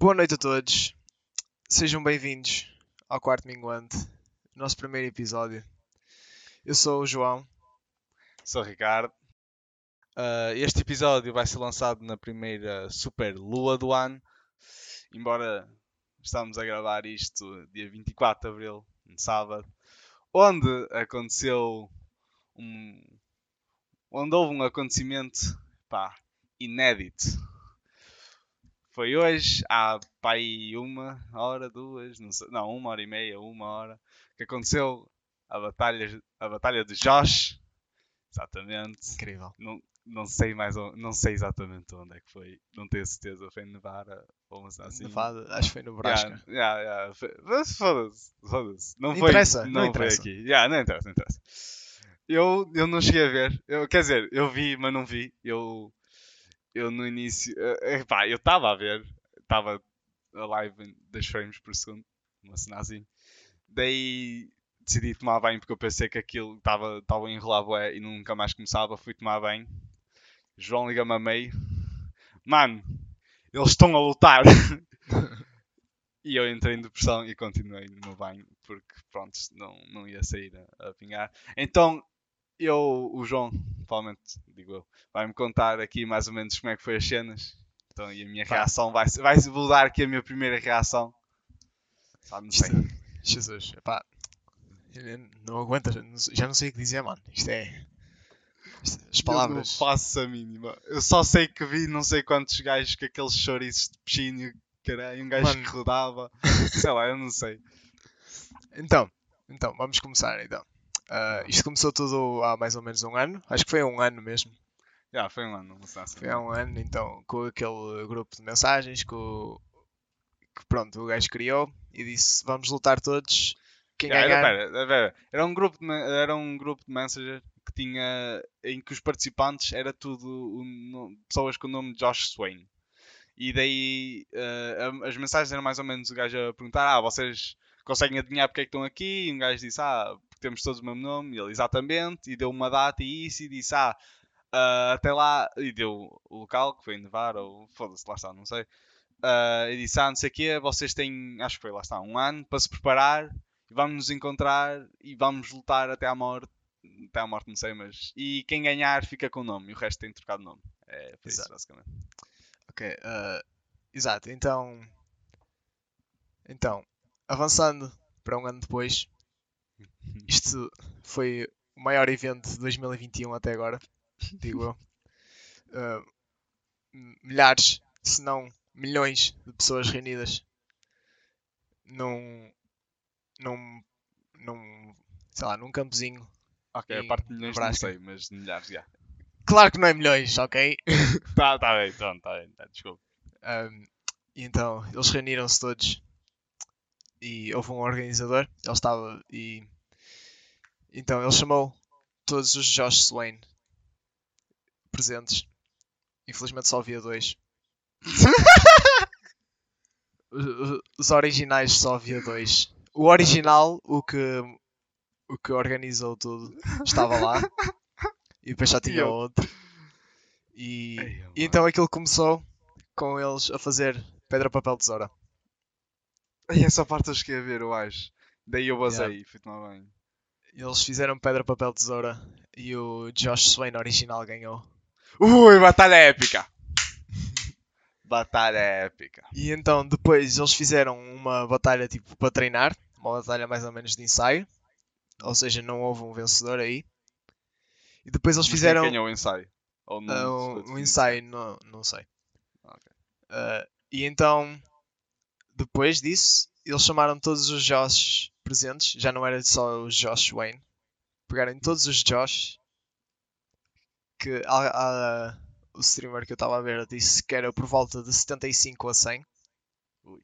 Boa noite a todos. Sejam bem-vindos ao quarto minguante, nosso primeiro episódio. Eu sou o João. Sou o Ricardo. Uh, este episódio vai ser lançado na primeira super lua do ano. Embora estamos a gravar isto dia 24 de abril, no sábado, onde aconteceu um. onde houve um acontecimento pá, inédito. Foi hoje, há pá, aí uma hora, duas, não, sei, não, uma hora e meia, uma hora, que aconteceu a batalha, a batalha de Josh. Exatamente. Incrível. Não, não sei mais não sei exatamente onde é que foi. Não tenho certeza. Foi em Nevada ou assim. Nevada, acho que foi no Nebraska. Yeah, yeah, yeah. Mas foda-se, foda-se. Não, Não foi, interessa, não, não foi interessa. aqui. Yeah, não interessa, não interessa. Eu, eu não cheguei a ver. Eu, quer dizer, eu vi, mas não vi. Eu, eu no início. eh, epá, eu estava a ver. Estava a live 2 frames por segundo. Uma cena assim. Daí decidi tomar banho porque eu pensei que aquilo estava a enrolar bué e nunca mais começava. Fui tomar banho. João liga-me a meio. Mano, eles estão a lutar. e eu entrei em depressão e continuei no meu banho porque pronto, não, não ia sair a, a pingar. Então eu, o João, provavelmente, digo eu, vai-me contar aqui mais ou menos como é que foi as cenas. Então, e a minha Pá. reação vai, vai mudar aqui a minha primeira reação. Sabe, não sei. Isto- Jesus, epá. eu Não aguento, já não sei- o que dizer, mano. Isto é. isto- as Eu palavras. não faço a mínima. Eu só sei que vi não sei quantos gajos com aqueles chouriços de piscina, caralho, um gajo Mano. que rodava. Sei lá, eu não sei. Então, então, vamos começar então. Ah, isto começou tudo há mais ou menos um ano. Acho que foi há um ano mesmo. Já, foi um ano, assim. Foi há um ano, então, com aquele grupo de mensagens que, o- que pronto, o gajo criou e disse: Vamos lutar todos. Quem Já, era, ganhar. pera, pera. era um grupo de, era um grupo de Messenger que tinha em que os participantes era tudo no- pessoas com o nome de Josh Swain. E daí a- as mensagens eram mais ou menos o gajo a perguntar: Ah, vocês conseguem adivinhar porque é que estão aqui? E um gajo disse: Ah, temos todos o mesmo nome. E ele, exatamente. E deu uma data e isso. E disse: Ah, ah, até lá. E deu o local, que foi em Nevar, ou foda-se, lá está, não sei. Ah, e disse: Ah, não sei o quê, vocês têm, acho que foi lá está, um ano para se preparar e vamos nos encontrar e vamos lutar até à morte. Até à morte, não sei, mas. E quem ganhar fica com o nome e o resto tem trocado de nome. É, foi isso, basicamente. Ok, ah, exato. Então, então, avançando para um ano depois, isto foi o maior evento de 2021 até agora, digo eu. Ah, m- milhares, se não milhões de pessoas reunidas num, num, num, sei lá, num campozinho. Ok, a Em parte de milhões não sei, mas de milhares já. Claro que não é milhões, ok? Tá, tá bem, pronto, tá bem, tá, desculpa. Um, e então eles reuniram-se todos e houve um organizador, ele estava e então ele chamou todos os Josh Swain presentes. Infelizmente só havia dois. Os- originais só havia dois. O original, o que o que organizou tudo, estava lá. E depois só tinha outro. E, Ei, e mano. então aquilo começou com eles a fazer pedra, papel, tesoura. E essa parte eu cheguei a ver, eu acho. Daí eu basei e fui tomar banho. Eles fizeram pedra, papel, tesoura e o Josh Swain original ganhou. Ui, batalha épica! batalha épica. E então depois eles fizeram uma batalha tipo para treinar, uma batalha mais ou menos de ensaio. Ou seja, não houve um vencedor aí. E depois eles Mas quem fizeram ganhou o ensaio? Ou não foi um, um ensaio, não, não sei. Ok. Ah, e então, depois disso, eles chamaram todos os Josh presentes. Já não era só os Josh Wayne. Pegaram todos os Josh. Que a- a- o streamer que eu estava a ver disse que era por volta de 75 a 100. Ui.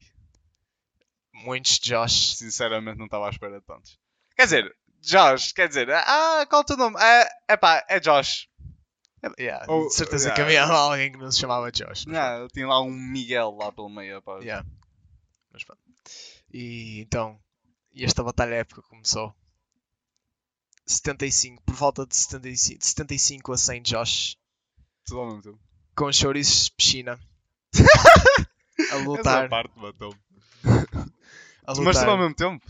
Muitos Josh. Sinceramente não estava à espera de tantos. Quer dizer, Josh, quer dizer, ah, qual é o teu nome? É, epá, é Josh. É, yeah, Ou- de certeza yeah. que havia alguém que não se chamava Josh. Não, tinha lá um Miguel lá pelo meio. Pá. Yeah. Mas pronto. E então, e esta batalha épica começou. 75, por volta de 75, de 75 a 100 Josh, Tudo ao mesmo tempo. com chouriços de piscina. a Essa lutar. parte matou-me. Mas tudo ao mesmo tempo.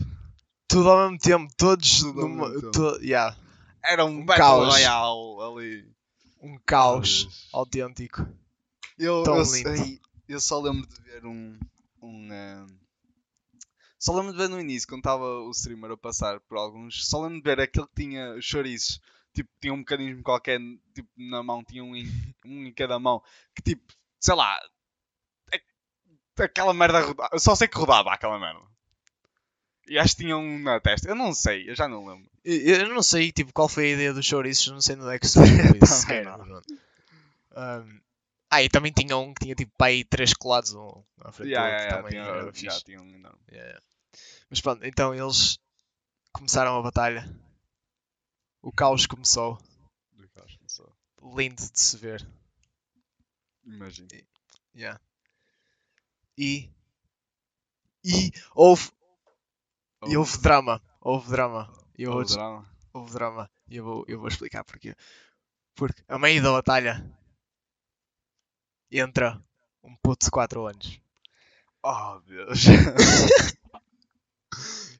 Tudo ao mesmo tempo, todos Tudo numa. tempo. to- yeah, Era um, Um caos. Royale ali. um caos Deus. autêntico. Eu, Tão eu, lindo. sei- eu só lembro de ver um. um eh, só lembro de ver no início, quando estava o streamer a passar por alguns. Só lembro de ver aquele que tinha chouriços. Tipo, tinha um mecanismo qualquer tipo, na mão, tinha um em, um em cada mão. Que tipo, sei lá. aquela merda rodava. Eu só sei que rodava aquela merda. E acho que tinha um na testa. Eu não sei, eu já não lembro. Eu eu não sei tipo, qual foi a ideia dos chouriços, não sei de onde é que surgiu isso Também não. Um, ah, e também tinha um que tinha tipo aí três colados um à frente Yeah, yeah, yeah, também tinha, era fixe. tinha um enorme. Yeah, yeah. Mas pronto, então eles começaram a batalha. O caos começou. Acho, não sei. Lindo de se ver. Imagino. Yeah. E. E houve. E houve drama. Houve drama. E vou, Houve drama. houve drama. E eu vou, eu vou explicar porquê. Porque a meio da batalha entra um puto de 4 anos. Oh, Deus.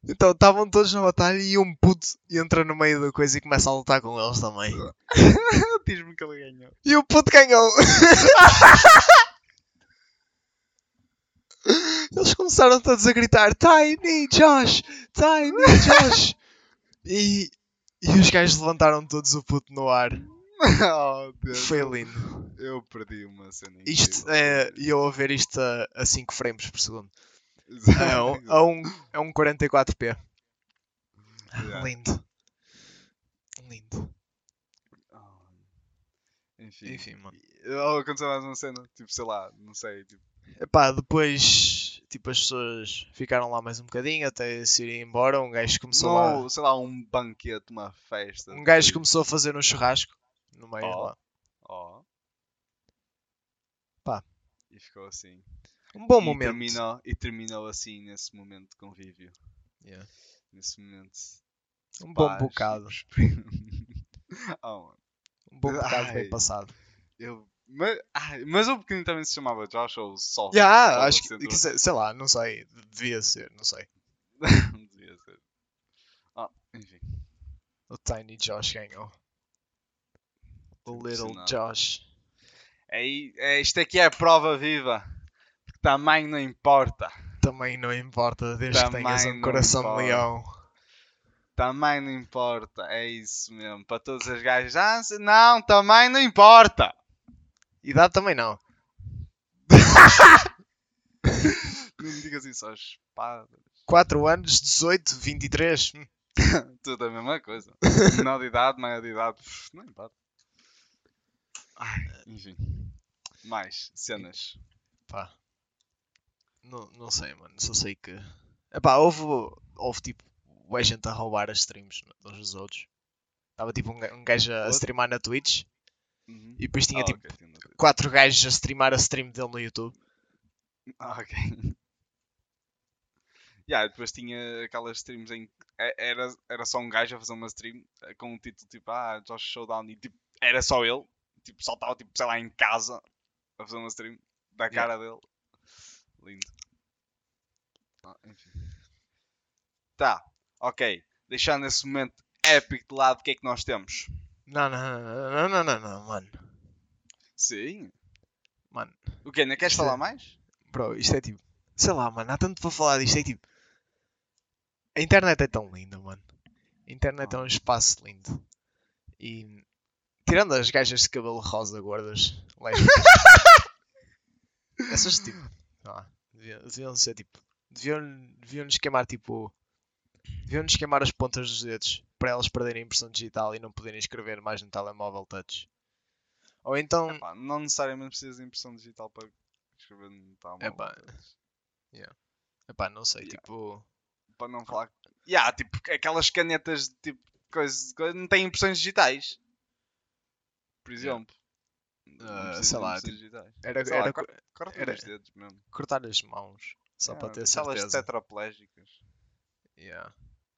Então estavam todos na batalha e um puto entra no meio da coisa e começa a lutar com eles também. Diz-me que ele ganhou. E o puto ganhou! Eles começaram todos a gritar Tiny Josh! Tiny Josh! E, e os gajos levantaram todos o puto no ar. oh, Deus. Foi lindo. Eu perdi uma cena Isto é. E eu a ver isto a, a 5 frames por segundo. É Exato. um, a um, a um 44p. Yeah. Lindo. Lindo. Oh. Enfim. Enfim, mano. Aconteceu mais uma cena. Tipo, sei lá, não sei. Tipo, Epá, depois tipo, as pessoas ficaram lá mais um bocadinho até se irem embora. Um gajo começou não, lá. sei lá, um banquete, uma festa. Um gajo tipo, começou a fazer um churrasco no meio Oh. lá. Oh. Pá. E ficou assim. Um bom e momento. Terminou, e terminou assim nesse momento de convívio. Yeah. Nesse momento. Um bom bocado. oh. Um bom bocado bem passado. Eu, mas, ai, mas o pequenino também se chamava Josh ou Sol? Já, Sol acho que, que sei, lá, não sei. Devia ser, não sei. Devia ser. Ah, enfim. O Tiny Josh ganhou. O Little. Josh. É, é, isto aqui é a prova viva. Que tamanho não importa. Também não importa, desde que tenhas Também um coração importa. de leão. Tamanho não importa. É isso mesmo. Para todas as gajas. Ah, não, tamanho não importa. Idade também não. Não me digas isso às espadas. 4 anos, 18, 23. hum, Tudo a mesma coisa. Menor de idade, maior de idade. Não importa. Ai, enfim. Mais cenas. Pá. Não, não sei, mano. Só sei que. Epá, houve, houve tipo. O gente a roubar as streams uns dos outros. Estava tipo um, um gajo a streamar na Twitch Uhum. e depois tinha Ah, tipo ok, tinha uma coisa. quatro gajos a streamar a stream dele no YouTube. Ah, ok. Yeah, depois tinha aquelas streams em que era, era só um gajo a fazer uma stream eh, com um título tipo Ah, Josh Showdown e tipo, era só ele, tipo, só estava tipo, sei lá, em casa a fazer uma stream da cara dele. Lindo. Ah, enfim. Tá, ok. Deixando esse momento épico de lado, o que é que nós temos? Não, não, não, não, não, não, não, mano. Sim. Mano, O quê? Não queres Isto é- falar mais? bro, isto é tipo. Sei lá, mano, há tanto para falar disto. É tipo. A internet é tão linda, mano. A internet é um espaço lindo. E. Tirando as gajas de cabelo rosa gordas, lésbicas. essas tipo. Ah, deviam, deviam ser tipo. Deviam, deviam nos queimar tipo. Deviam nos queimar as pontas dos dedos para elas perderem a impressão digital e não poderem escrever mais no telemóvel touch. Ou então. Epá, não necessariamente precisas de impressão digital para escrever no telemóvel. Epá. Epá, não sei, Yeah. tipo. para não falar. Yeah, tipo, aquelas canetas de tipo coisa, coisa não têm impressões digitais. Por Yeah. exemplo. Não precisa sei lá. Era, Sei lá, era cor- co- Corta era- os dedos mesmo. cortar as mãos, só para ter Aquelas certeza. tetraplégicas. Yeah.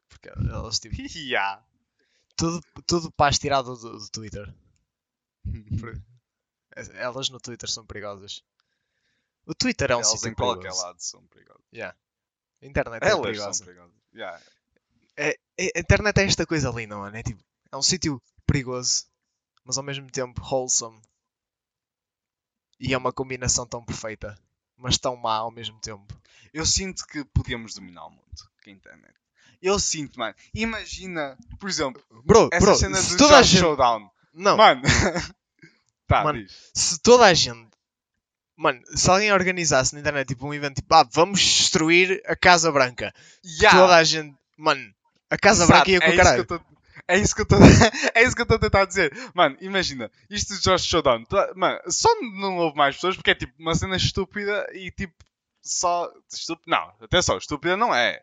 Porque elas tipo. yeah. Tudo, tudo paz tirado do, do Twitter. Por- Elas no Twitter são perigosas. O Twitter é um Elas sítio em qualquer perigoso. lado são perigosas. A internet é Elas são perigosa. perigosas. Yeah. É, é- a internet é esta coisa linda, mano. É tipo, é um sítio perigoso, mas ao mesmo tempo wholesome. E é uma combinação tão perfeita, mas tão má ao mesmo tempo. Eu sinto que podíamos dominar o mundo com a internet. Eu sinto, mano. Imagina, por exemplo, Bro, essa bro, cena se do toda gente. Showdown. Não, Mano. tá, Mano, diz. se toda a gente. Mano, se alguém organizasse na internet tipo um evento tipo, ah, vamos destruir a Casa Branca. Yeah. Toda a gente. Mano, a Casa Exato, Branca ia com é o isso que caralho. eu É isso que eu estou é estou a tentar dizer. Mano, imagina, isto de Josh Showdown, tá- mano, só não houve mais pessoas porque é tipo uma cena estúpida e tipo só estúpida. Não, atenção, estúpida não é.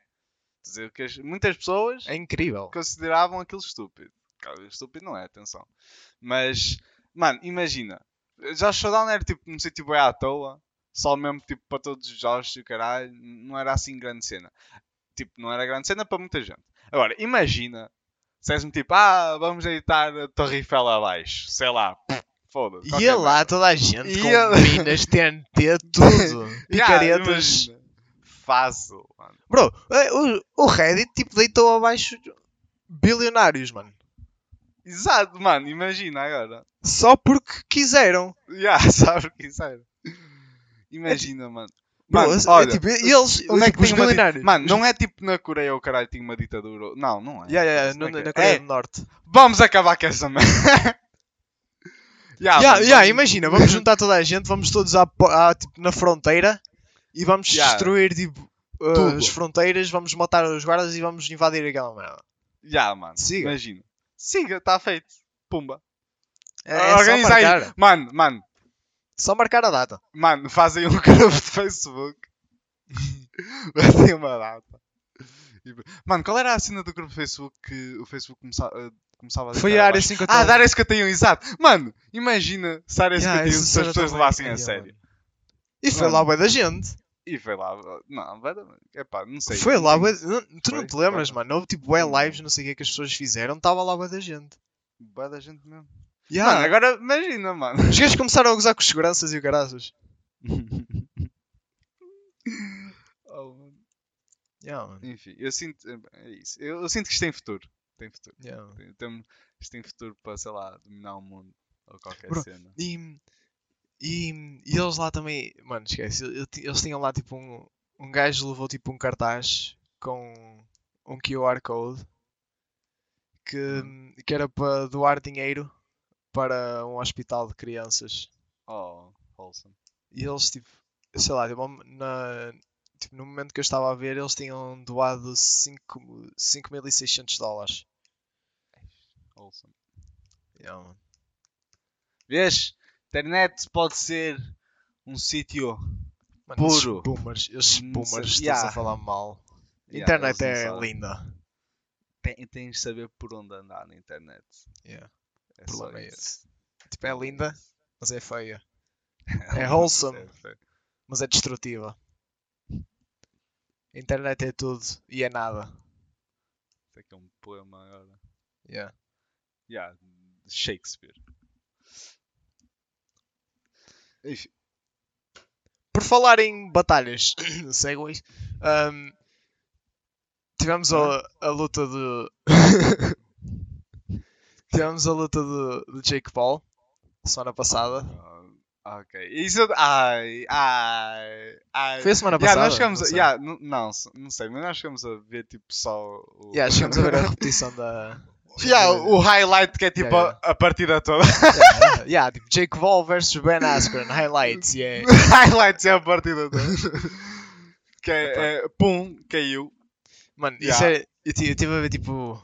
Quer dizer que as- muitas pessoas É incrível. consideravam aquilo estúpido. Cara, estúpido não é, atenção. Mas, mano, imagina, Josh Showdown era tipo num sítio bem à toa, só mesmo tipo para todos os Josh e o caralho, não era assim grande cena. Tipo, não era grande cena para muita gente. Agora, imagina, se és-me tipo, ah, vamos deitar a Torre Eiffel abaixo, sei lá, foda-se. Ia lá toda a gente Ia- com minas, TNT, tudo. Yeah, Picaretas. Fácil, mano. Bro, eh, o, o Reddit tipo deitou abaixo bilionários, mano. Exato, mano, imagina agora. Só porque quiseram. Já, sabe o que isso era? Imagina, mano. Mano, é olha, tipo, eles, Onde é que tipo, tem uma. Mano, não é tipo na Coreia o caralho tinha uma ditadura. Não, não é. Yeah, yeah, não no- é na Coreia É, do Norte. Vamos acabar com essa merda. yeah, Yeah, yeah, imagina, vamos juntar toda a gente, vamos todos à, à, tipo, na fronteira e vamos Yeah. destruir tipo, uh, as fronteiras, vamos matar os guardas e vamos invadir aquela merda. Yeah, mano. Siga. Imagina. Siga, está feito. Pumba. É, é só Organiza aí. Mano, mano, Só marcar a data. mano, fazem um grupo de Facebook. Fazem uma data. Mano, qual era a cena do grupo de Facebook que o Facebook começa- eh, começava a Foi a área abaixo? 51. Ah, da área 51, exato. Mano, imagina se a área Yeah, 51 essa se as pessoas levassem a Ai, sério. E foi Mano. lá bué da gente. E foi lá. Não, vai dar. Epá, não sei. Foi lá bué... Tu não te lembras, Foi. mano? Houve tipo bué Não. lives, não sei o que é que as pessoas fizeram, estava lá bué da gente. Bué da gente mesmo. Yeah. Mano, agora imagina, mano. Os gajos começaram a gozar com os seguranças e o caraças. Oh, mano. Yeah, mano. Enfim, eu sinto. É isso. Eu, eu sinto que isto tem futuro. Tem futuro. Yeah. Tem, tem, isto tem futuro para, sei lá, dominar o mundo. Ou qualquer Bro, cena. E, e, e eles lá também, mano, esquece, eles tinham lá tipo um, um gajo levou tipo um cartaz com um QR Code que, Hum. que era para doar dinheiro para um hospital de crianças. Oh, wholesome. E eles tipo, sei lá, tipo, na, tipo, no momento que eu estava a ver, eles tinham doado 5 5.600 dólares. Wholesome. Yeah, mano. Vês? Internet pode ser um sítio. Mano, esses Puro. boomers, esses boomers, estás Yeah. a falar mal. Yeah, internet é sabem. linda. Tem- tens de saber por onde andar na internet. Yeah. É problema é esse. Tipo, é linda, mas é feia. É wholesome. feio. Mas é destrutiva. A internet é tudo e é nada. Isso aqui é um poema agora. Yeah. Yeah, Shakespeare. Enfim. Por falar em batalhas, segways, ahm, tivemos a, a luta de. tivemos a luta de, de Jake Paul semana passada. Ah, ok. Isso. Ai, ai, ai. Foi a semana Yeah, passada? nós chegamos Não a, sei. yeah, não, s- não sei, mas nós chegamos a ver tipo só o. Yeah, chegamos a ver a repetição da. Yeah, o highlight que é tipo Yeah, A, a partida toda. yeah, yeah, tipo Jake Paul versus Ben Askren, highlights, yeah. Highlights é a partida toda. que é, é, pum, caiu. Mano, isso Yeah. é. Eu tive, eu tive a ver tipo.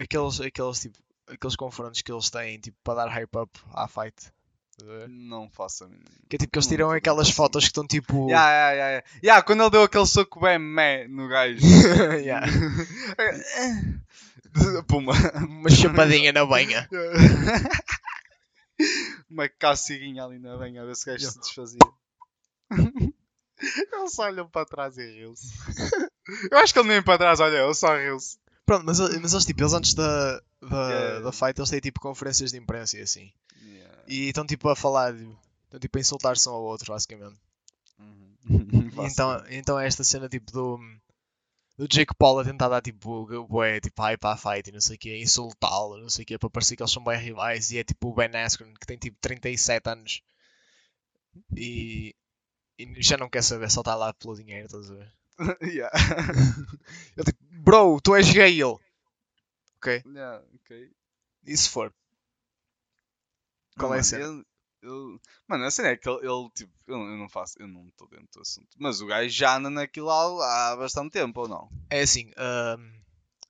Aqueles, aqueles, tipo, aqueles confrontos que eles têm tipo, para dar hype up à fight. Não faço. Que é tipo que eles tiram aquelas fotos que estão tipo. Yeah, yeah, yeah, yeah. Yeah, quando ele deu aquele soco bem meh no gajo. Yeah. Puma. Uma chapadinha na banha. Uma caciguinha ali na banha a ver se o gajo se desfazia. Ele só olhou para trás e riu-se. Eu acho que ele nem para trás olha, ele só riu-se. Pronto, mas, mas eles tipo, eles antes da, da, Yeah. da fight eles têm tipo conferências de imprensa e assim. Yeah. E estão tipo a falar, estão tipo a insultar-se um ao outro, basicamente. Faço então, então é esta cena tipo do, do Jake Paul a tentar dar tipo, bué, tipo hype à fight e não sei o que, insultá-lo, não sei o que, para parecer que eles são bem rivais. E é tipo o Ben Askren que tem tipo 37 anos e, e já não quer saber, só está lá pelo dinheiro, estás a ver? yeah. Ele tipo, bro, tu és gay, ele. Ok? yeah, ok. E se for? Qual é a cena? ele- ele- Mano, a cena é que ele, ele, tipo, eu, eu não faço, eu não estou dentro do assunto. Mas o gajo já anda naquilo há, há bastante tempo, ou não? É assim, ahm,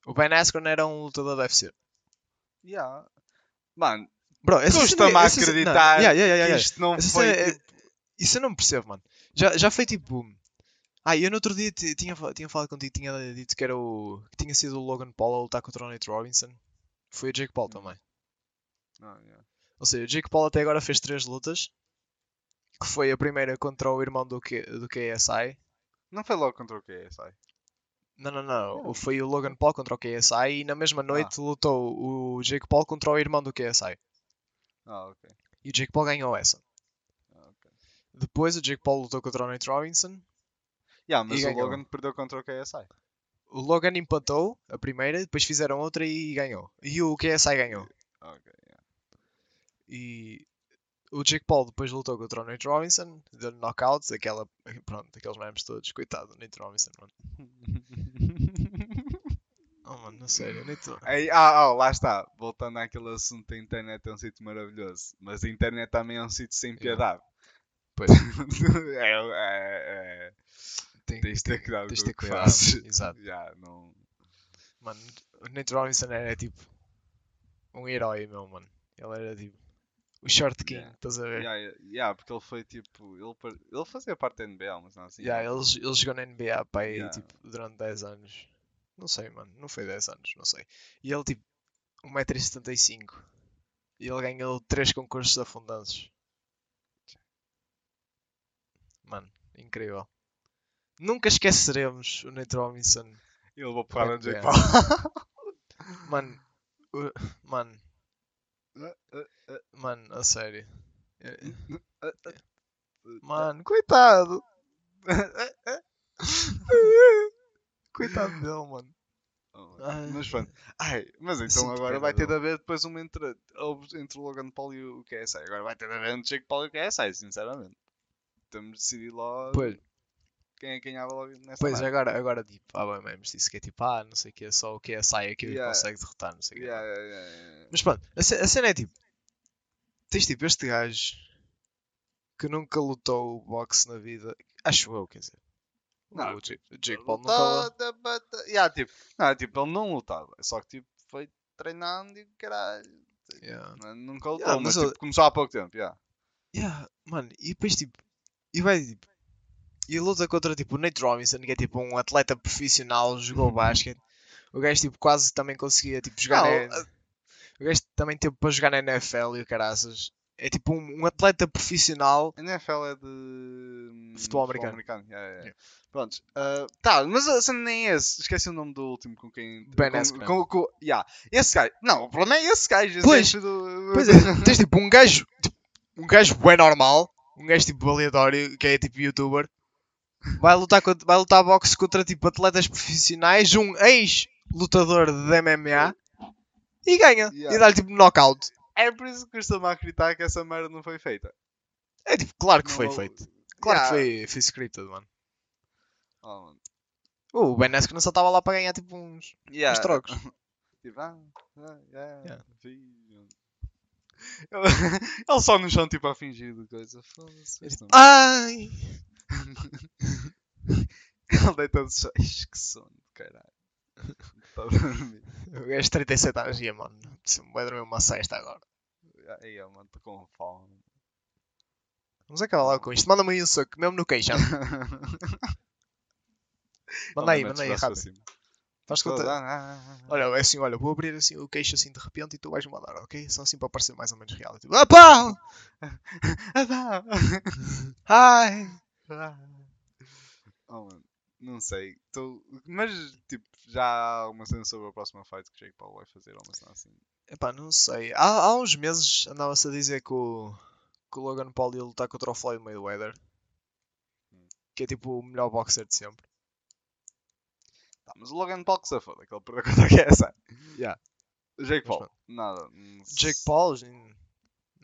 o Ben Askren era um lutador da UFC. Yeah. Mano, Bro, custa-me cena- a cena- não, acreditar yeah, yeah, yeah, que isto não Essa foi. cena é- tipo, Isso eu não percebo, mano. Já, já foi tipo. Ah, eu no outro dia ti- tinha, tinha falado contigo, tinha dito que era o. que tinha sido o Logan Paul a lutar contra o Nate Robinson. Foi o Jake Paul também. ah, yeah. Ou seja, o Jake Paul até agora fez três lutas. Que foi a primeira contra o irmão do, Q, do KSI. Não foi logo contra o KSI. Não, não, não. Foi o Logan Paul contra o KSI e na mesma noite lutou o Jake Paul contra o irmão do KSI. Ah, ok. E o Jake Paul ganhou essa. Ah, ok. Depois o Jake Paul lutou contra o Nate Robinson. Yeah, mas E o ganhou. Logan perdeu contra o KSI. O Logan empatou a primeira, depois fizeram outra e ganhou. E o KSI ganhou. Ok, yeah. E o Jake Paul depois lutou contra o Nate Robinson, deu-lhe knockout, aquela, pronto, aqueles memes todos, coitado do Nate Robinson, mano. Oh, mano, na sério, Nate... Aí, ah, ah, lá está. Voltando àquele assunto, a internet é um sítio maravilhoso. Mas a internet também é um sítio sem piedade. Pois. é, é, é, Tem, tens de ter cuidado tens com ter o que cuidado, fazes. exato. Já, não... Mano, o Nate Robinson era tipo um herói, meu, mano. Ele era tipo o Short King, Yeah. estás a ver? Yeah, yeah, yeah, porque ele foi tipo. Ele, ele fazia parte da NBA, mas não assim. Yeah, ele, ele jogou na NBA pá, aí, Yeah. tipo, durante 10 anos. Não sei, mano. Não foi 10 anos, não sei. E ele, tipo, 1,75m. E ele ganhou 3 concursos de afundanços. Mano, incrível. Nunca esqueceremos o Nate Robinson. Ele porrada de NBA. Jake Paul. Mano, mano, mano, a sério. É-. Mano, coitado. coitado dele, mano. Ai. Mas pronto. Ai, mas então Sinto agora vai ter de haver depois uma entre, entre o Logan Paul e o KSI. Agora vai ter de haver entre Jake Paul e o KSI, sinceramente. Temos de decidir logo Pois, quem é ganhava logo nessa Pois, agora, agora tipo, há bem memes disse que é tipo, ah, não sei o que, só o KSI é que Yeah. consegue derrotar, não sei o que. Yeah, yeah, yeah. Mas pronto, a, a cena é tipo, tens tipo este gajo que nunca lutou boxe na vida, acho eu, quer dizer. Não, o Jake, o Jake Paul Lutou, nunca. da- yeah, tipo, não, tipo, ele não lutava, só que tipo, foi treinando e caralho. Yeah. Não- Nunca lutou, Yeah, mas, mas tipo, ele- começou há pouco tempo, yeah. Yeah, mano, e depois tipo, e vai tipo, e luta contra tipo o Nate Robinson, que é tipo um atleta profissional, jogou basquete. O gajo tipo quase também conseguia tipo jogar Não, na... O gajo também teve para jogar na NFL e o caraças. É tipo um, um atleta profissional. A NFL é de hum, Futebol americano. yeah, yeah, yeah. Yeah. Prontos. ah, tá, mas a cena nem é esse. Esqueci o nome do último com quem. Ben com, Askren. com, com, yeah. Esse gajo. Não, o problema é esse gajo. Esse Pois, gajo do, Pois é, tens tipo um gajo, tipo, um gajo bem normal, um gajo tipo aleatório, que é tipo youtuber, vai lutar, contra, vai lutar boxe contra tipo atletas profissionais, um ex-lutador de MMA e ganha. Yeah. E dá-lhe tipo knockout. É por isso que custa-me a acreditar que essa merda não foi feita. É tipo, claro que Não foi feito. Claro Yeah. que foi, foi scripted, mano. Oh, mano. O Ben Askren só estava lá para ganhar tipo uns, Yeah. uns trocos. Tipo, ah, ah, yeah. Ele, só no chão, tipo, a fingir de coisa. Foda-se. Não- Ai! Ele deita de. Ixi, que sono, caralho. Está a dormir. O gajo de 37 anos ia, mano. Vai dormir uma cesta agora. Aí, eu, mano, estou com fome. Vamos acabar logo com isto. Manda-me aí um soco, mesmo no queixo. Manda aí, manda aí, rápido. Faz conta. Olha, é assim, olha, vou abrir assim o queixo assim de repente e tu vais mandar, ok? Só assim para parecer mais ou menos real. Tipo, Apá! Ai! Oh, mano, não sei. Tô... Mas, tipo, já há uma cena sobre a próxima fight que Jake Paul vai fazer, ou uma cena assim. Epá, não sei. Há, há uns meses andava-se a dizer que o, que o Logan Paul ia lutar contra o Floyd Mayweather. que é tipo o melhor boxer de sempre. Tá, mas o Logan Paul que se foda, aquele perdeu contra a KSI. Yeah. O Jake Paul, nada. Jake Paul,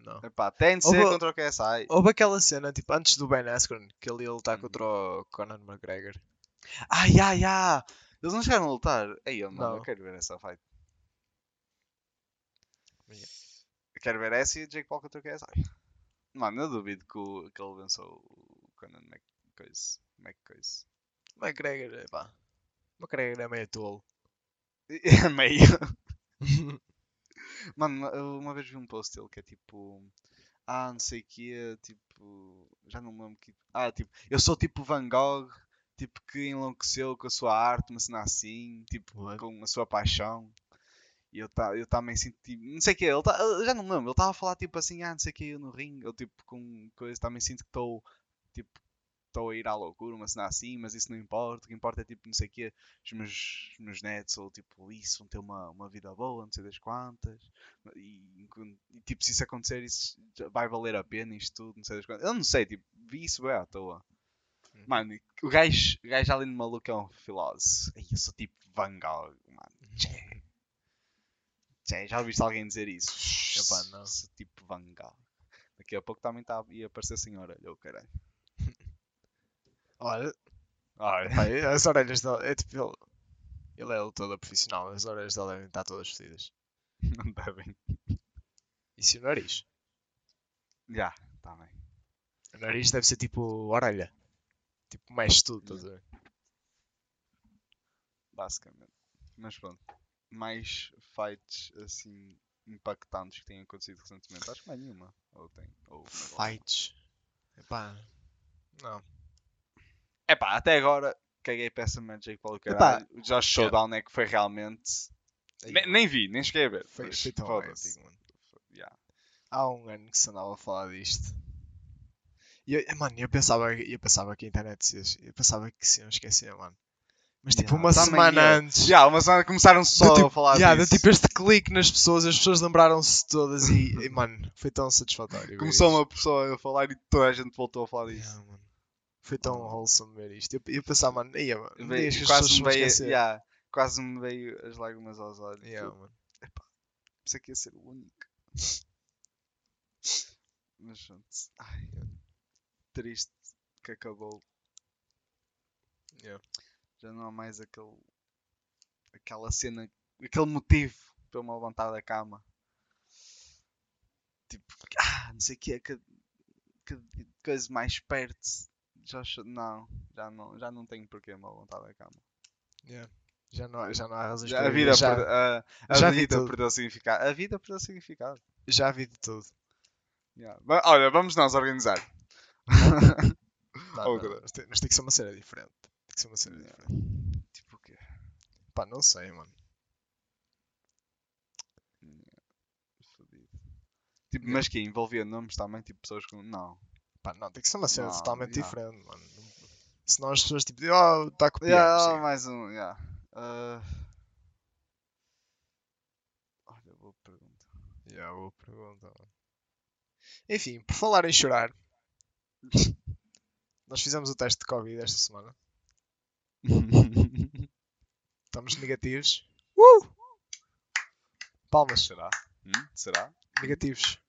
não. Epá, TNC Houve- contra o KSI. Houve aquela cena, tipo, antes do Ben Askren, que ele ia lutar Uhum. contra o Conor McGregor. Ah, ya, ya! Eles não chegaram a lutar. Ei, mano, Não. eu quero ver essa fight. Yeah. Quero ver essa e o Jake Paul contra o KSI. Mano, eu duvido que, o, que ele venceu o Conan McCoys. McCoys. McGregor, pá. McGregor é meio tolo. É meio. Mano, eu uma vez vi um post dele que é tipo. Ah, não sei o que é, tipo. Já não me lembro que. Ah, tipo, eu sou tipo Van Gogh, tipo que enlouqueceu com a sua arte, uma cena assim, tipo, What? com a sua paixão. E eu, tá, eu também sinto, tipo, não sei o que, ele tá, eu já não me lembro, ele estava a falar tipo assim, ah, não sei o que, eu no ringue, eu tipo, com coisa, também sinto que estou, tipo, estou a ir à loucura, uma cena assim, mas isso não importa, o que importa é tipo, não sei o que, os meus, os meus netos, ou tipo, isso, vão ter uma, uma vida boa, não sei das quantas, e, e, tipo, se isso acontecer, isso vai valer a pena, isto tudo, não sei das quantas, eu não sei, tipo, vi isso bem à toa. Uhum. Mano, o gajo, o gajo ali no maluco é um filósofo, eu sou tipo Van Gogh, mano, tchê. Tchê, já ouviste alguém dizer isso? Epá, não. Sou tipo Van Gogh. Daqui a pouco também tá, ia aparecer assim, olha, eu caralho. Olha, Olha. as orelhas dele, é tipo, ele, ele é lutador profissional, as orelhas dele devem estar todas fodidas. Não devem. E se o nariz? Já, tá bem. O nariz deve ser tipo orelha. Tipo, mexe tudo, estás a ver? Basicamente. Mas pronto. Mais fights assim impactantes que tenham acontecido recentemente. Acho que mais nenhuma. Ou tem. Ou Fights. Epá, não. É pá, até agora caguei para match Jake Paul e o caralho. O Josh Showdown é que foi realmente. Aí, Nem, vi, nem cheguei a ver. foi, mas foi tão épico, mano. Yeah. Há um ano que se andava a falar disto. E eu, mano, eu pensava, eu pensava que a internet se, eu pensava que se iam esquecer, mano. Mas tipo, Yeah, uma semana eu. antes. Já, uma semana começaram só deu, tipo, a falar yeah, deu disso. tipo este clique nas pessoas, as pessoas lembraram-se todas e, e, mano, foi tão satisfatório. Começou uma pessoa a falar e toda a gente voltou a falar disso. Yeah, mano. Foi tão wholesome ver isto. Eu, eu pensava, mano, ia, mano, Veio- as quase, me veio, yeah, quase me veio as lágrimas aos olhos. Yeah, Eu mano. pensei que ia ser o único. Mas pronto. Ai, triste que acabou. Yeah. Já não há mais aquele. aquela cena. aquele motivo para eu me levantar da cama. Tipo, ah, não sei o que é que, que coisa mais perto. Já, não, já não, já não tenho porquê me levantar da cama. Yeah. Já, não, há- já não há razões Já, para a vida, já, perde- a, a já vi vida perdeu significado. A vida perdeu significado. já vi de tudo. Yeah. Olha, vamos nós organizar. Não, Oh, não, mas, tem, mas tem que ser uma cena diferente. Tem que ser uma cena Yeah. diferente. tipo o quê? Pá, não sei, mano. Fodido. Tipo, Yeah. mas que envolvia nomes também, tipo pessoas com. Não. Pá, não, tem que ser uma cena Não, totalmente yeah. diferente, mano. Senão as pessoas tipo, oh, está a copiar. Yeah, oh, mais um, yeah. Ah. Olha, boa pergunta. Yeah, boa pergunta. mano. Enfim, por falar em chorar, nós fizemos o teste de Covid esta semana. Estamos negativos. Uh! Palmas, Será? Hum? Será? negativos.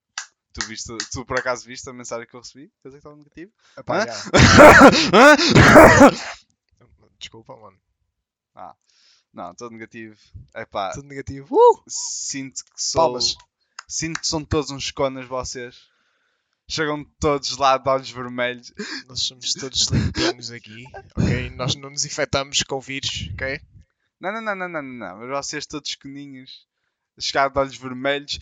Tu, viste, tu por acaso viste a mensagem que eu recebi? Quer dizer que estava negativo? Epá. Desculpa, mano. Não, estou negativo. É pá, Tudo negativo. Uh! sinto que sou. Palmas. Sinto que são todos uns conas vocês. Chegam todos lá de olhos vermelhos. Nós somos todos limpinhos aqui, ok? Nós não nos infectamos com vírus, ok? Não, não, não, não, não, não, não. Mas vocês todos coninhos. Chegar de olhos vermelhos.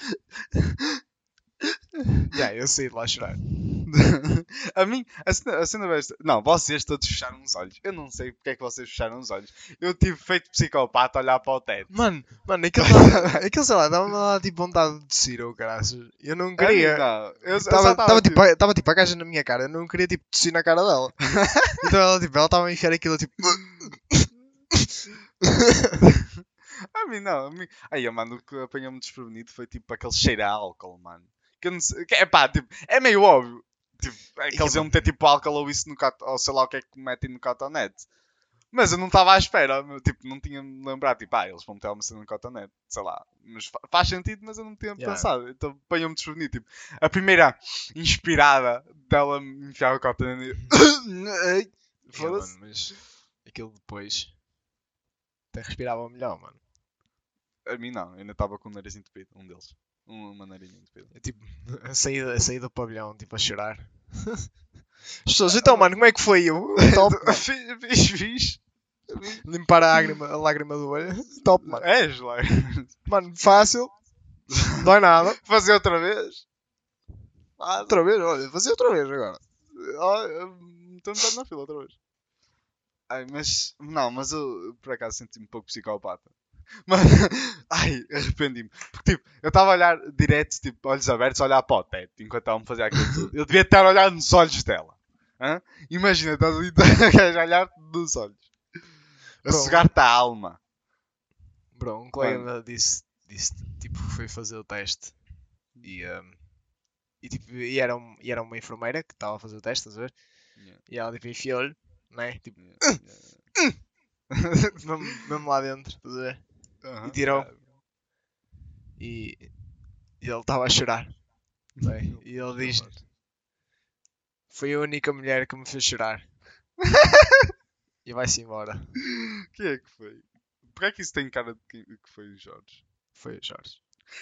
Yeah, eu saí de lá a chorar. a mim, a cena, a cena besta. Não, vocês todos fecharam os olhos. Eu não sei porque é que vocês fecharam os olhos. Eu tive feito psicopata a olhar para o teto. Mano, mano, aquilo, tava- aquilo sei lá, dava-me lá tipo vontade de tossir ou caraças. Eu não queria. não. Eu, eu só Tava, tava, tava, tipo, a- tava tipo a gaja na minha cara, eu não queria tipo tossir na cara dela. então ela tipo, ela estava a enfiar aquilo tipo. A mim não. A mim... Aí, mano, o que apanhou-me desprevenido foi tipo aquele cheiro a álcool, mano. Que não sei. que É pá, tipo, é meio óbvio. Tipo, é que eles iam meter tipo álcool ou isso no cat... ou sei lá o que é que metem no cotonete. Mas eu não estava à espera, tipo, não tinha-me lembrado, tipo, ah, eles vão meter uma cena no cotonete, sei lá. Mas fa- faz sentido, mas eu não tinha Yeah. pensado. Então apanhou-me desprevenido, tipo, a primeira inspirada dela me enfiar o cotonete e... Foda-se. mas aquilo depois até respirava melhor, mano. A mim não, eu ainda estava com o nariz entupido, um deles. Um- Uma nariz entupida. É tipo, a sair, a sair do pavilhão, tipo, a chorar. As pessoas, então, mano, como é que foi? Eu, top. Fiz, fiz, fiz. limpar a lágrima, a lágrima do olho. Top, mano. És lá. Mano, fácil. Não dói nada. Fazer outra vez? Ah, Outra vez, olha, fazer outra vez agora. Estou metade na fila outra vez. Ai, mas. Não, mas eu por acaso senti-me um pouco psicopata. Mas. Ai, arrependi-me. Porque tipo, eu estava a olhar direto, tipo, olhos abertos, a olhar para o teto enquanto ela me fazia aquilo tudo. Eu devia estar a olhar nos olhos dela. Hã? Imagina, estás ali a olhar nos olhos. A sugar-te a alma. Bro, um colega disse, disse, tipo, foi fazer o teste. E, um, e, tipo, e, era, um, e era uma enfermeira que estava a fazer o teste, estás a ver? Yeah. E ela, tipo, enfiou-lhe, né? Tipo, Yeah, yeah. mesmo, mesmo lá dentro, estás a ver? Aham. E tirou. E, e ele estava a chorar. né? E ele diz: Foi a única mulher que me fez chorar. e vai-se embora. Quem é que foi? Porquê é que isso tem cara de que, que foi o Jorge? Foi o Jorge.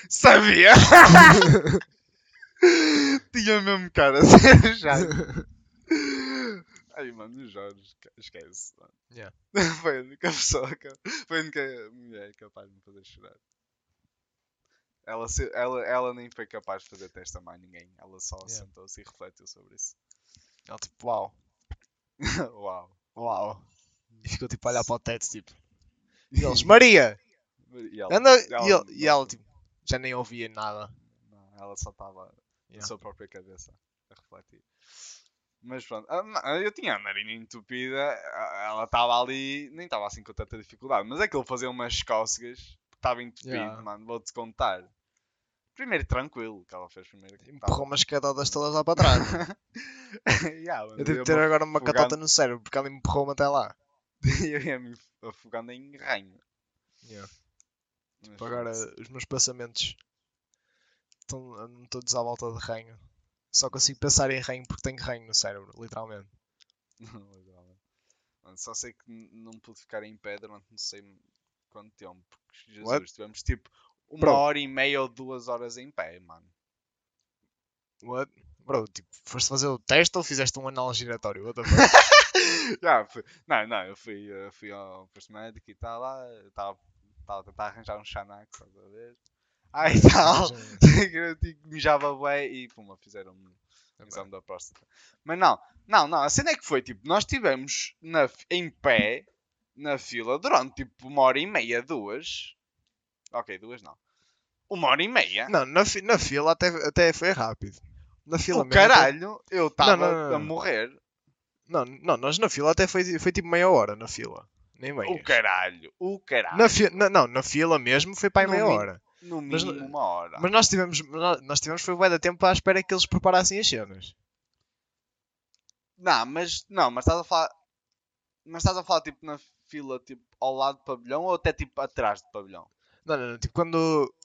Sabia! Tinha mesmo cara de ser Jorge. Ai, mano, o Jorge, esque- esquece. mano. Yeah. Foi a única pessoa, que, foi a única mulher capaz de me fazer chorar. Ela, se- ela, ela nem foi capaz de fazer teste a mais ninguém. Ela só Yeah. sentou-se e refletiu sobre isso. Ele, tipo, uau, Uau. uau. E ficou, tipo, a olhar para o teto, tipo. E eles: Maria! E ela, Anda! ela E, ele, e ela, tipo, já nem ouvia nada. Não, ela só estava na Yeah. sua própria cabeça a refletir. Mas pronto, eu tinha a narina entupida, ela estava ali, nem estava assim com tanta dificuldade, mas é que ele fazia umas cócegas, que estava entupido, Yeah. mano, vou-te contar. Primeiro tranquilo, que ela fez primeiro. Empurrou umas catotas todas lá para trás. Yeah, mano, Eu devo ter agora uma afogando- catota no cérebro, porque ela empurrou-me até lá. Eu ia-me afogando em ranho. Yeah. Tipo, agora os meus pensamentos estão todos à volta de ranho. Só consigo pensar em ranho porque tenho ranho no cérebro, literalmente. Só sei que não pude ficar em pé durante não sei quanto tempo. Porque Jesus, What? tivemos tipo uma Bro. hora e meia ou duas horas em pé, mano. What? Bro, tipo, foste fazer o teste ou fizeste um anal giratório? What the fuck? Já, fui- Não, não, eu fui, fui ao posto médico e tal lá. Estava a tentar arranjar um xanax, estás a ver? Ai tal. eu tipo, mijava bué e puma, fizeram um exame da próstata. Mas não, não, não, a cena é que foi tipo, nós estivemos na, em pé na fila durante tipo uma hora e meia, duas. Ok, duas não. Uma hora e meia. Não, na, fi- na fila até, até foi rápido. Na fila o mesmo até- caralho, eu estava a morrer. Não, não, nós na fila até foi, foi tipo meia hora na fila. Nem meia. O caralho, o caralho. Na fi... na, não, na fila mesmo foi para aí meia hora. No Mas- mínimo uma hora. Mas nós tivemos, nós tivemos foi bué de tempo à espera que eles preparassem as cenas. Não, mas não, mas estás a falar. Mas estás a falar tipo na fila tipo ao lado do pavilhão ou até tipo atrás do pavilhão? Não, não, não, tipo quando,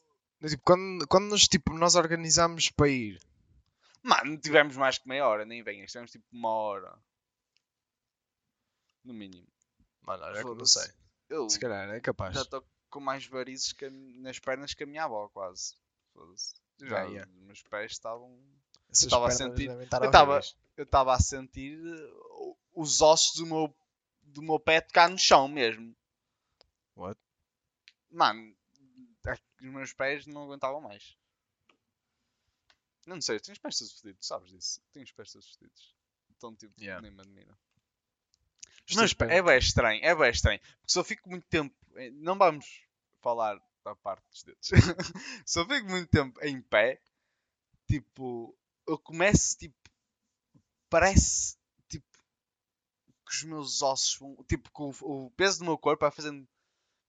tipo, quando, quando nos, tipo, nós organizámos para ir, Mano, tivemos mais que meia hora, nem venhas, tivemos tipo uma hora. No mínimo. mano, olha que não sei, Eu se calhar é capaz. já estou com mais varizes que nas pernas que a minha avó, quase. Já, Ah, yeah. os meus pés estavam. Essas tava a sentir- eu tava- horríveis. Eu estava a sentir uh, os ossos do meu, do meu pé tocar no chão mesmo. What? Mano, é os meus pés não aguentavam mais. Não sei, tenho os pés todos fedidos, sabes disso? Tenho os pés todos fedidos. Então, tipo, Yeah. nem me admira. Mas teus é bem estranho, é bem estranho. Porque se eu fico muito tempo. eh, Não vamos falar da parte dos dedos. se eu fico muito tempo em pé, tipo, eu começo, tipo, parece, tipo, que os meus ossos vão. Tipo, que o, o peso do meu corpo vai fazendo,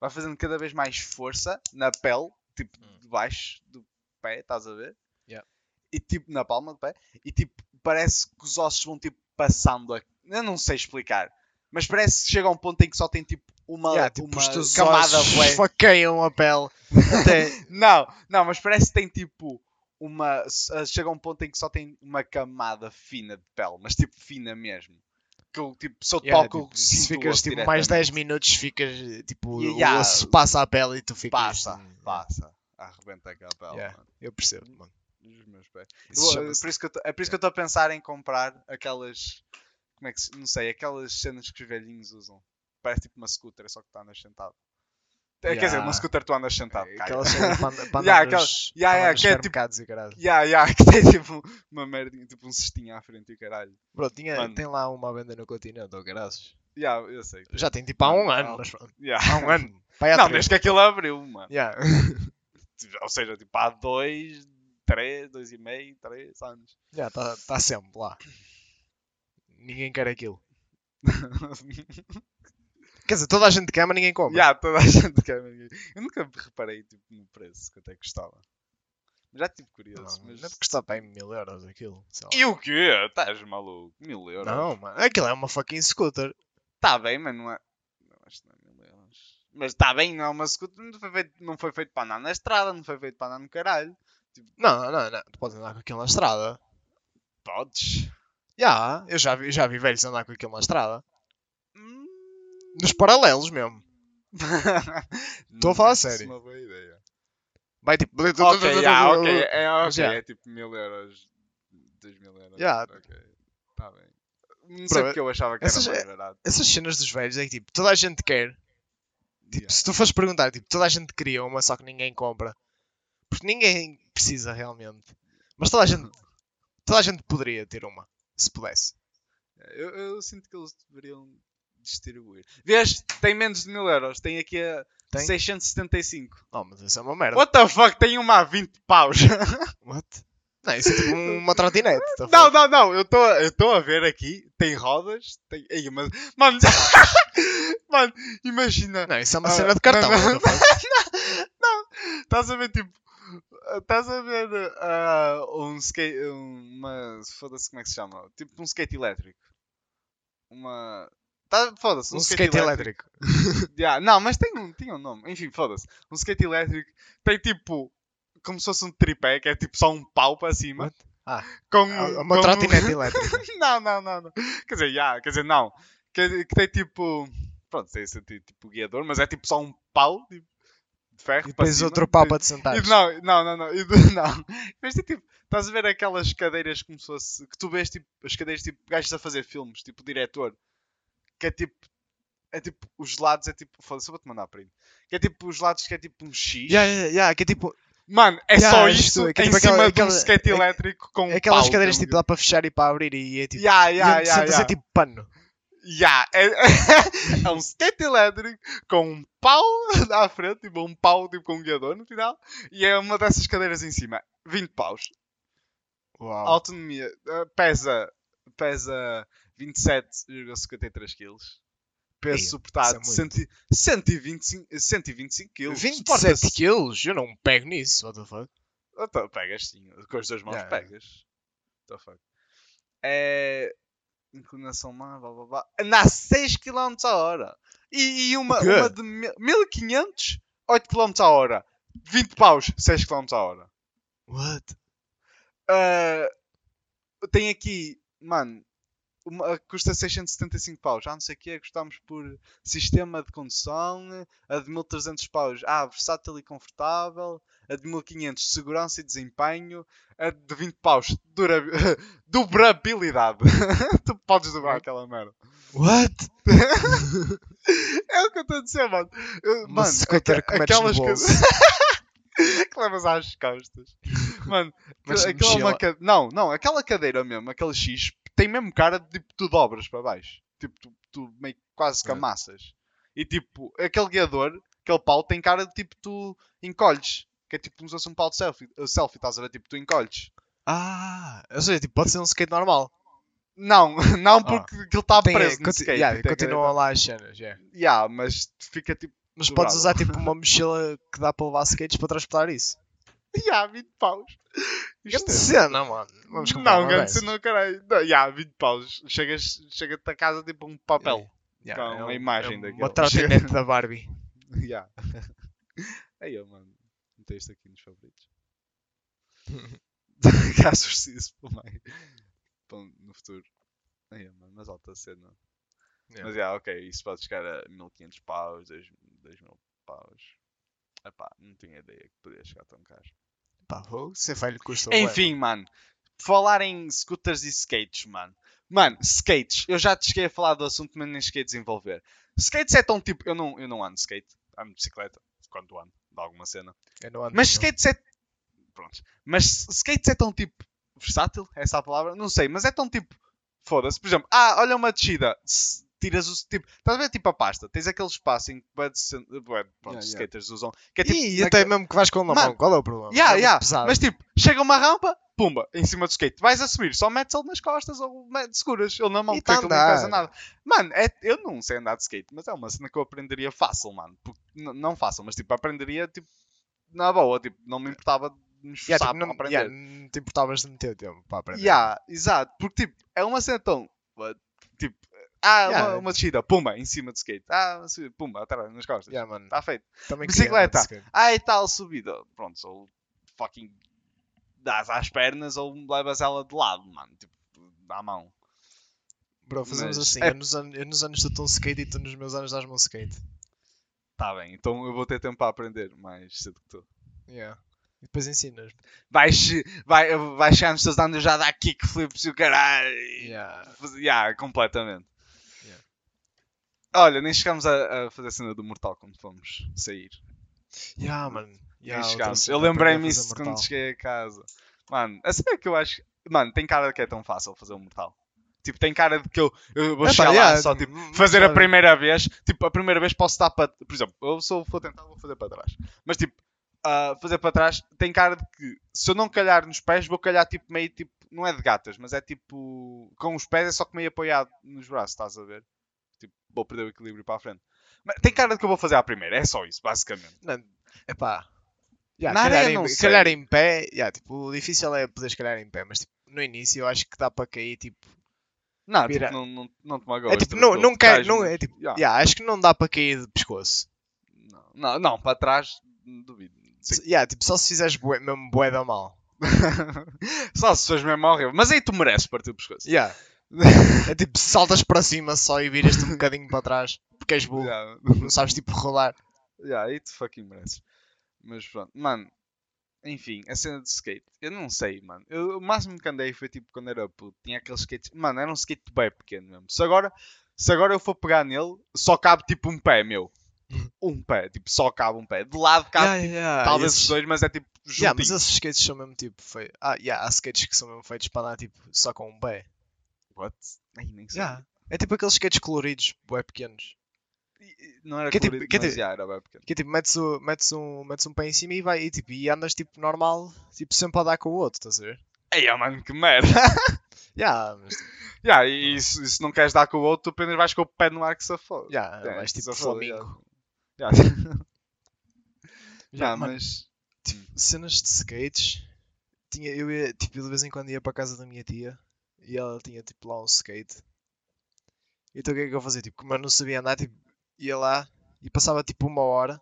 vai fazendo cada vez mais força na pele, tipo, Hum. debaixo do pé, estás a ver? Yeah. E tipo, na palma do pé, e tipo, parece que os ossos vão tipo passando. A... Eu não sei explicar. Mas parece que chega a um ponto em que só tem tipo uma, Yeah, tipo, uma os camada bué- esfaqueiam a pele. Até... Não, não, mas parece que tem tipo uma. s- Chega a um ponto em que só tem uma camada fina de pele, mas tipo fina mesmo. Que eu, tipo, se eu Yeah, toco, tipo, se o ficas osso tipo, mais 10 diretamente. minutos, ficas tipo, Yeah. o osso passa a pele e tu ficas. Passa, passa. Arrebenta aquela pele. Yeah. mano. Eu percebo, mano. Isso Eu- por isso que eu é por isso que eu estou a pensar em comprar aquelas. Como é que se. Não sei, aquelas cenas que os velhinhos usam. Parece tipo uma scooter, só que tu andas sentado. É, Quer dizer, uma Yeah. scooter tu andas sentado. caga. Aquela cena para Yeah, yeah, yeah, nos que é tipo- e caralho. Que tem tipo uma merdinha, tipo um cestinho à frente e o caralho. Bro, tinha, Mano. tem lá uma venda no continente, ou graças. Ya, eu sei. Já tem tipo há um ano, mas pronto. Ya. Há um ano. Pai, Não, desde que aquilo abriu, mano. Yeah. Tipo, Ou seja, tipo há dois, três, dois e meio, três anos. Já, está tá sempre lá. Ninguém quer aquilo. Quer dizer, toda a gente quer, mas ninguém compra. Ya, toda a gente quer. mas Eu nunca reparei tipo, no preço quanto é que custava. Já tive curioso. Não, mas... Deve custar bem mil euros aquilo. E o quê? Estás maluco? Mil euros? Não, mano. Aquilo é uma fucking scooter. Está bem, mas não é. Não, acho que não é mil euros. Mas está bem, não é uma scooter. Não foi, feito, não foi feito para andar na estrada, não foi feito para andar no caralho. Não, não, não. Tu podes andar com aquilo na estrada. Podes. Já, eu já vi, já vi velhos andar com aquilo na estrada. Nos paralelos mesmo. Estou a falar a sério. Uma boa ideia. Vai tipo. Ok, já, ok. É, ok, Já. é tipo mil euros. Dois mil euros. Já. Ok. Está bem. Não sei porque eu achava que essas- era mais barato. Essas cenas dos velhos é que tipo, toda a gente quer. Tipo, Yeah. se tu fores perguntar, tipo, toda a gente queria uma, só que ninguém compra. Porque ninguém precisa realmente. Mas toda a gente. Toda a gente poderia ter uma. Se pudesse. Eu, eu sinto que eles deveriam distribuir. Vês? Tem menos de mil euros. Tem aqui a Tem? 675. Oh, mas isso é uma merda. What the fuck? Tem uma a 20 paus. What? Não, isso é tipo uma trotinete. tá Não, não, não, eu estou a ver aqui, tem rodas, tem. Ei, mas. Mano, mano, imagina. Não, isso é uma Ah, cena de cartão. não, não. fuck? Estás a ver tipo. Estás a ver ah, um skate. Uma. Foda-se como é que se chama? Tipo um skate elétrico. Uma. Tá, foda-se, um, Um skate elétrico. Yeah, não, mas tem um, tinha um nome. Enfim, foda-se. Um skate elétrico tem tipo. Como se fosse um tripé, que é tipo só um pau para cima. What? Ah, com, é uma com- trotinete elétrica. não, não, não, não. Quer dizer, yeah, quer dizer, não. Que, que tem tipo. Pronto, tem esse tipo, guiador, mas é tipo só um pau tipo, de ferro. E depois cima. outro pau para te sentar. não, não, não, não. E não. Mas tem tipo. Estás a ver aquelas cadeiras como se fosse. Que tu vês tipo. As cadeiras tipo. Gajos a fazer filmes, tipo diretor. Que é tipo. É tipo. Os lados é tipo. Foda-se, eu vou-te mandar print. Que é tipo. Os lados que é tipo um X. Yeah, yeah, yeah, que é tipo. Mano, é Yeah, só isto, isso é que é em tipo cima aquela- de um aquela- skate é- elétrico com É aquelas pau, cadeiras tá tipo dá para fechar e para abrir e é tipo. Yeah, yeah, yeah, yeah. é tipo pano. Yeah, é, é um skate elétrico com um pau à frente, tipo um pau tipo, com um guiador no final, e é uma dessas cadeiras em cima. 20 paus. Uau. Autonomia. eh, pesa, pesa 27,53 kg. Peso Ia, suportado é muito. 100 125, 125 kg. 27 quilos? Eu não pego nisso, what the fuck? Então, pegas sim, com as duas mãos Yeah, pegas. What the fuck? É. Inclinação má, blá blá blá. Anda a 6 km a hora. E, e uma, uma de mi- 1500, 8 km a hora. 20 paus, 6 km a hora. What? Ah, tem aqui, mano, uma, custa 675 paus. Ah, não sei o que, gostamos por sistema de condução. A de 1300 paus, ah, versátil e confortável. A de 1500, segurança e desempenho. A de 20 paus, dura, durabilidade. tu podes dobrar aquela merda. What? É o que eu estou a dizer, mano. Eu, mano, aque- que aquelas bolso. que levas às costas. Mano, Mas aquela é uma não, não, aquela cadeira mesmo, aquele X, tem mesmo cara de tipo tu dobras para baixo. Tipo, tu, tu meio que quase que É. amassas. E tipo, aquele guiador, aquele pau, tem cara de tipo tu encolhes. Que é tipo como se fosse um pau de selfie, uh, selfie, estás a ver? Tipo, tu encolhes. Ah, ou seja, tipo, pode ser um skate normal. Não, não porque aquilo está Tem, preso no conti- skate. yeah, tem continuam lá as cenas, yeah. Yeah, mas fica tipo, Mas podes usar tipo uma mochila que dá para levar skates para transportar isso. yeah, 20 paus. Grande é- cena, mano. Vamos comprar Não, uma grande cena, caralho. Não, Já, 20 paus. Chegas, chega-te a casa tipo um papel. Yeah, com é uma um- imagem é daquele. Uma trotinete da Barbie. Já. Aí, ó, mano. Metei isto aqui nos favoritos. Caso preciso mais. Para no futuro. Aí, ó, mano. Mas alta cena. Yeah. Mas já, ok. Isso pode chegar a 1500 paus, 2000 paus. Epá, não tinha ideia que podia chegar tão caro. Pá, você vai lhe custa Enfim, mano. Falar em scooters e skates, mano. Mano, skates. Eu já te cheguei a falar do assunto, mas nem cheguei a desenvolver. Skates é tão tipo. Eu não, eu não ando skate. Ando de bicicleta. Quando ando. De alguma cena. Eu não ando Mas skates é. Pronto. Mas skates é tão tipo. Versátil? É essa a palavra? Não sei. Mas é tão tipo. Foda-se. Por exemplo, ah, olha uma descida. S- Tiras o. Tipo, estás a ver tipo a pasta? Tens aquele espaço em que pronto, Yeah, yeah. skaters usam. Que é tipo. Naque- até mesmo que vais com Mano, mão, qual é o problema? Yeah, É yeah. pesado. Mas tipo, chega uma rampa, pumba, em cima do skate. Vais a subir, só metes ele nas costas ou seguras ele na mão, E porque tá aquilo não pesa nada. Mano, é, eu não sei andar de skate, mas é uma cena que eu aprenderia fácil, mano. Porque, não fácil, mas tipo, aprenderia tipo, na boa, tipo, não me importava de me Yeah, esforçar tipo, não, para aprender. yeah, não te importavas de meter tempo para aprender. Yeah, exato, porque tipo, é uma cena tão. Tipo, ah, Yeah. uma, uma descida, pumba, em cima do skate. Ah, subida, pumba, atrás, nas costas. Yeah, mano. Está feito. Também Bicicleta. de. Ah, e tal subida. Pronto, ou fucking dás às pernas ou levas ela de lado, mano. Tipo, à mão. Bro, fazemos Mas assim. é- Eu, nos anos, eu nos anos do um skate e tu nos meus anos dás-me um skate. Tá bem, então eu vou ter tempo para aprender mais cedo que tu. Yeah. E depois ensinas. Vais, vai, vai chegar nos teus anos já dar kickflips e o caralho. Yeah. Yeah, completamente. Olha, nem chegámos a, a fazer a cena do Mortal quando fomos sair. Yeah, mano. Yeah, chegámos. Eu lembrei-me isso quando mortal. cheguei a casa. Mano, a cena é que eu acho. Mano, tem cara de que é tão fácil fazer um mortal. Tipo, tem cara de que eu, eu vou Epá, chegar lá yeah, só tipo, fazer a primeira vez. Tipo, a primeira vez posso estar para. Por exemplo, eu eu for tentar, vou fazer para trás. Mas tipo, ah, fazer para trás tem cara de que se eu não calhar nos pés, vou calhar tipo meio tipo. Não é de gatas, mas é tipo. Com os pés é só que meio apoiado nos braços, estás a ver? Tipo, vou perder o equilíbrio para a frente. Mas tem cara de que eu vou fazer à primeira, é só isso, basicamente. Não, epá. Yeah, Na calhar, em, sei. calhar em pé, yeah, tipo, o difícil é poderes calhar em pé, mas tipo, no início eu acho que dá para cair, tipo, Não, tipo, não, não, não te magoas. é tipo, não, não cai, não, é tipo, Yeah. yeah, acho que não dá para cair de pescoço. Não, não, não, para trás, duvido. Yeah, tipo, só se fizeres bué, mesmo bué da mal. Só se fores mesmo horrível. Mas aí tu mereces partir o pescoço. Yeah. É tipo, saltas para cima só e viras-te um bocadinho para trás, porque és burro, Yeah. não sabes tipo rolar. Yeah, aí tu fucking mereces. Mas pronto, mano. Enfim, a cena de skate. Eu não sei, mano. Eu, o máximo que andei foi tipo quando era puto. Tinha aqueles skates. Mano, era um skate bem pequeno mesmo. Se agora, se agora eu for pegar nele, só cabe tipo um pé meu. Um pé, tipo, só cabe um pé. De lado cabe Yeah, yeah, talvez esses- os dois, mas é tipo juntinho. Yeah, mas esses skates são mesmo tipo feitos. Ah, yeah, há skates que são mesmo feitos para andar tipo só com um pé. What? Ai, nem sei. Yeah. É tipo aqueles skates coloridos, bué pequenos. Não era Que é tipo- colorido, que é mas tipo- já era bem pequeno. Que é tipo, metes, o, metes, um, metes um pé em cima e vai e, tipo, e andas tipo normal, tipo sempre a dar com o outro, estás a ver? Ei, oh, mano, que merda. Yeah, mas tipo, yeah, e, e se, se não queres dar com o outro, tu apenas vais com o pé no ar que se foda. yeah, É, vais tipo flamingo. yeah. Yeah. Yeah, Yeah, mano, mas. cenas de skates. Tinha, eu ia, tipo, de vez em quando ia para a casa da minha tia e ela tinha tipo lá um skate. Então o que é que eu fazia? Tipo, como eu não sabia andar, tipo, ia lá e passava tipo uma hora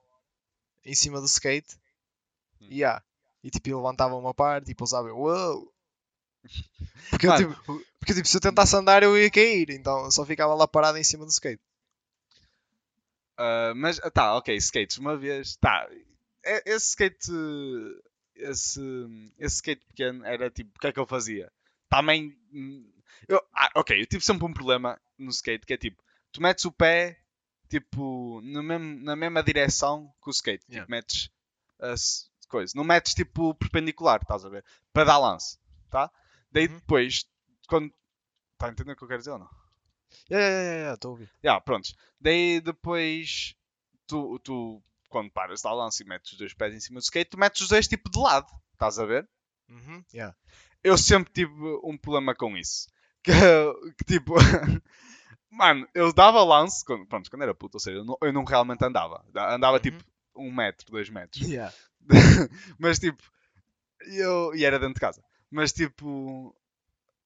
em cima do skate Hum. e yeah. E tipo, eu levantava uma parte e pousava eu, uou! Porque, eu, tipo, porque tipo, se eu tentasse andar eu ia cair, então eu só ficava lá parado em cima do skate. ah, mas, ah, tá, ok, skates. Uma vez. Tá, esse skate. Esse, esse skate pequeno era tipo. O que é que eu fazia? Também. hum, Eu, ah, ok, eu tive sempre um problema no skate que é tipo. Tu metes o pé. Tipo, mesmo, na mesma direção que o skate. Yeah. Tipo, metes as coisas. Não metes tipo perpendicular, estás a ver? Para dar lance, tá? Daí Uhum. depois, quando. Tá a entender o que eu quero dizer ou não? Yeah, yeah, yeah, estou a ouvir. Yeah, prontos. Daí depois, tu, tu quando paras de dar lance e metes os dois pés em cima do skate, tu metes os dois tipo de lado, estás a ver? Uhum, yeah. Eu sempre tive um problema com isso. Que, que tipo, mano, eu dava lance, quando, pronto, quando era puto, ou seja, eu não, eu não realmente andava. Andava Uhum. tipo um metro, dois metros. Yeah. Mas tipo, eu, e era dentro de casa. Mas tipo.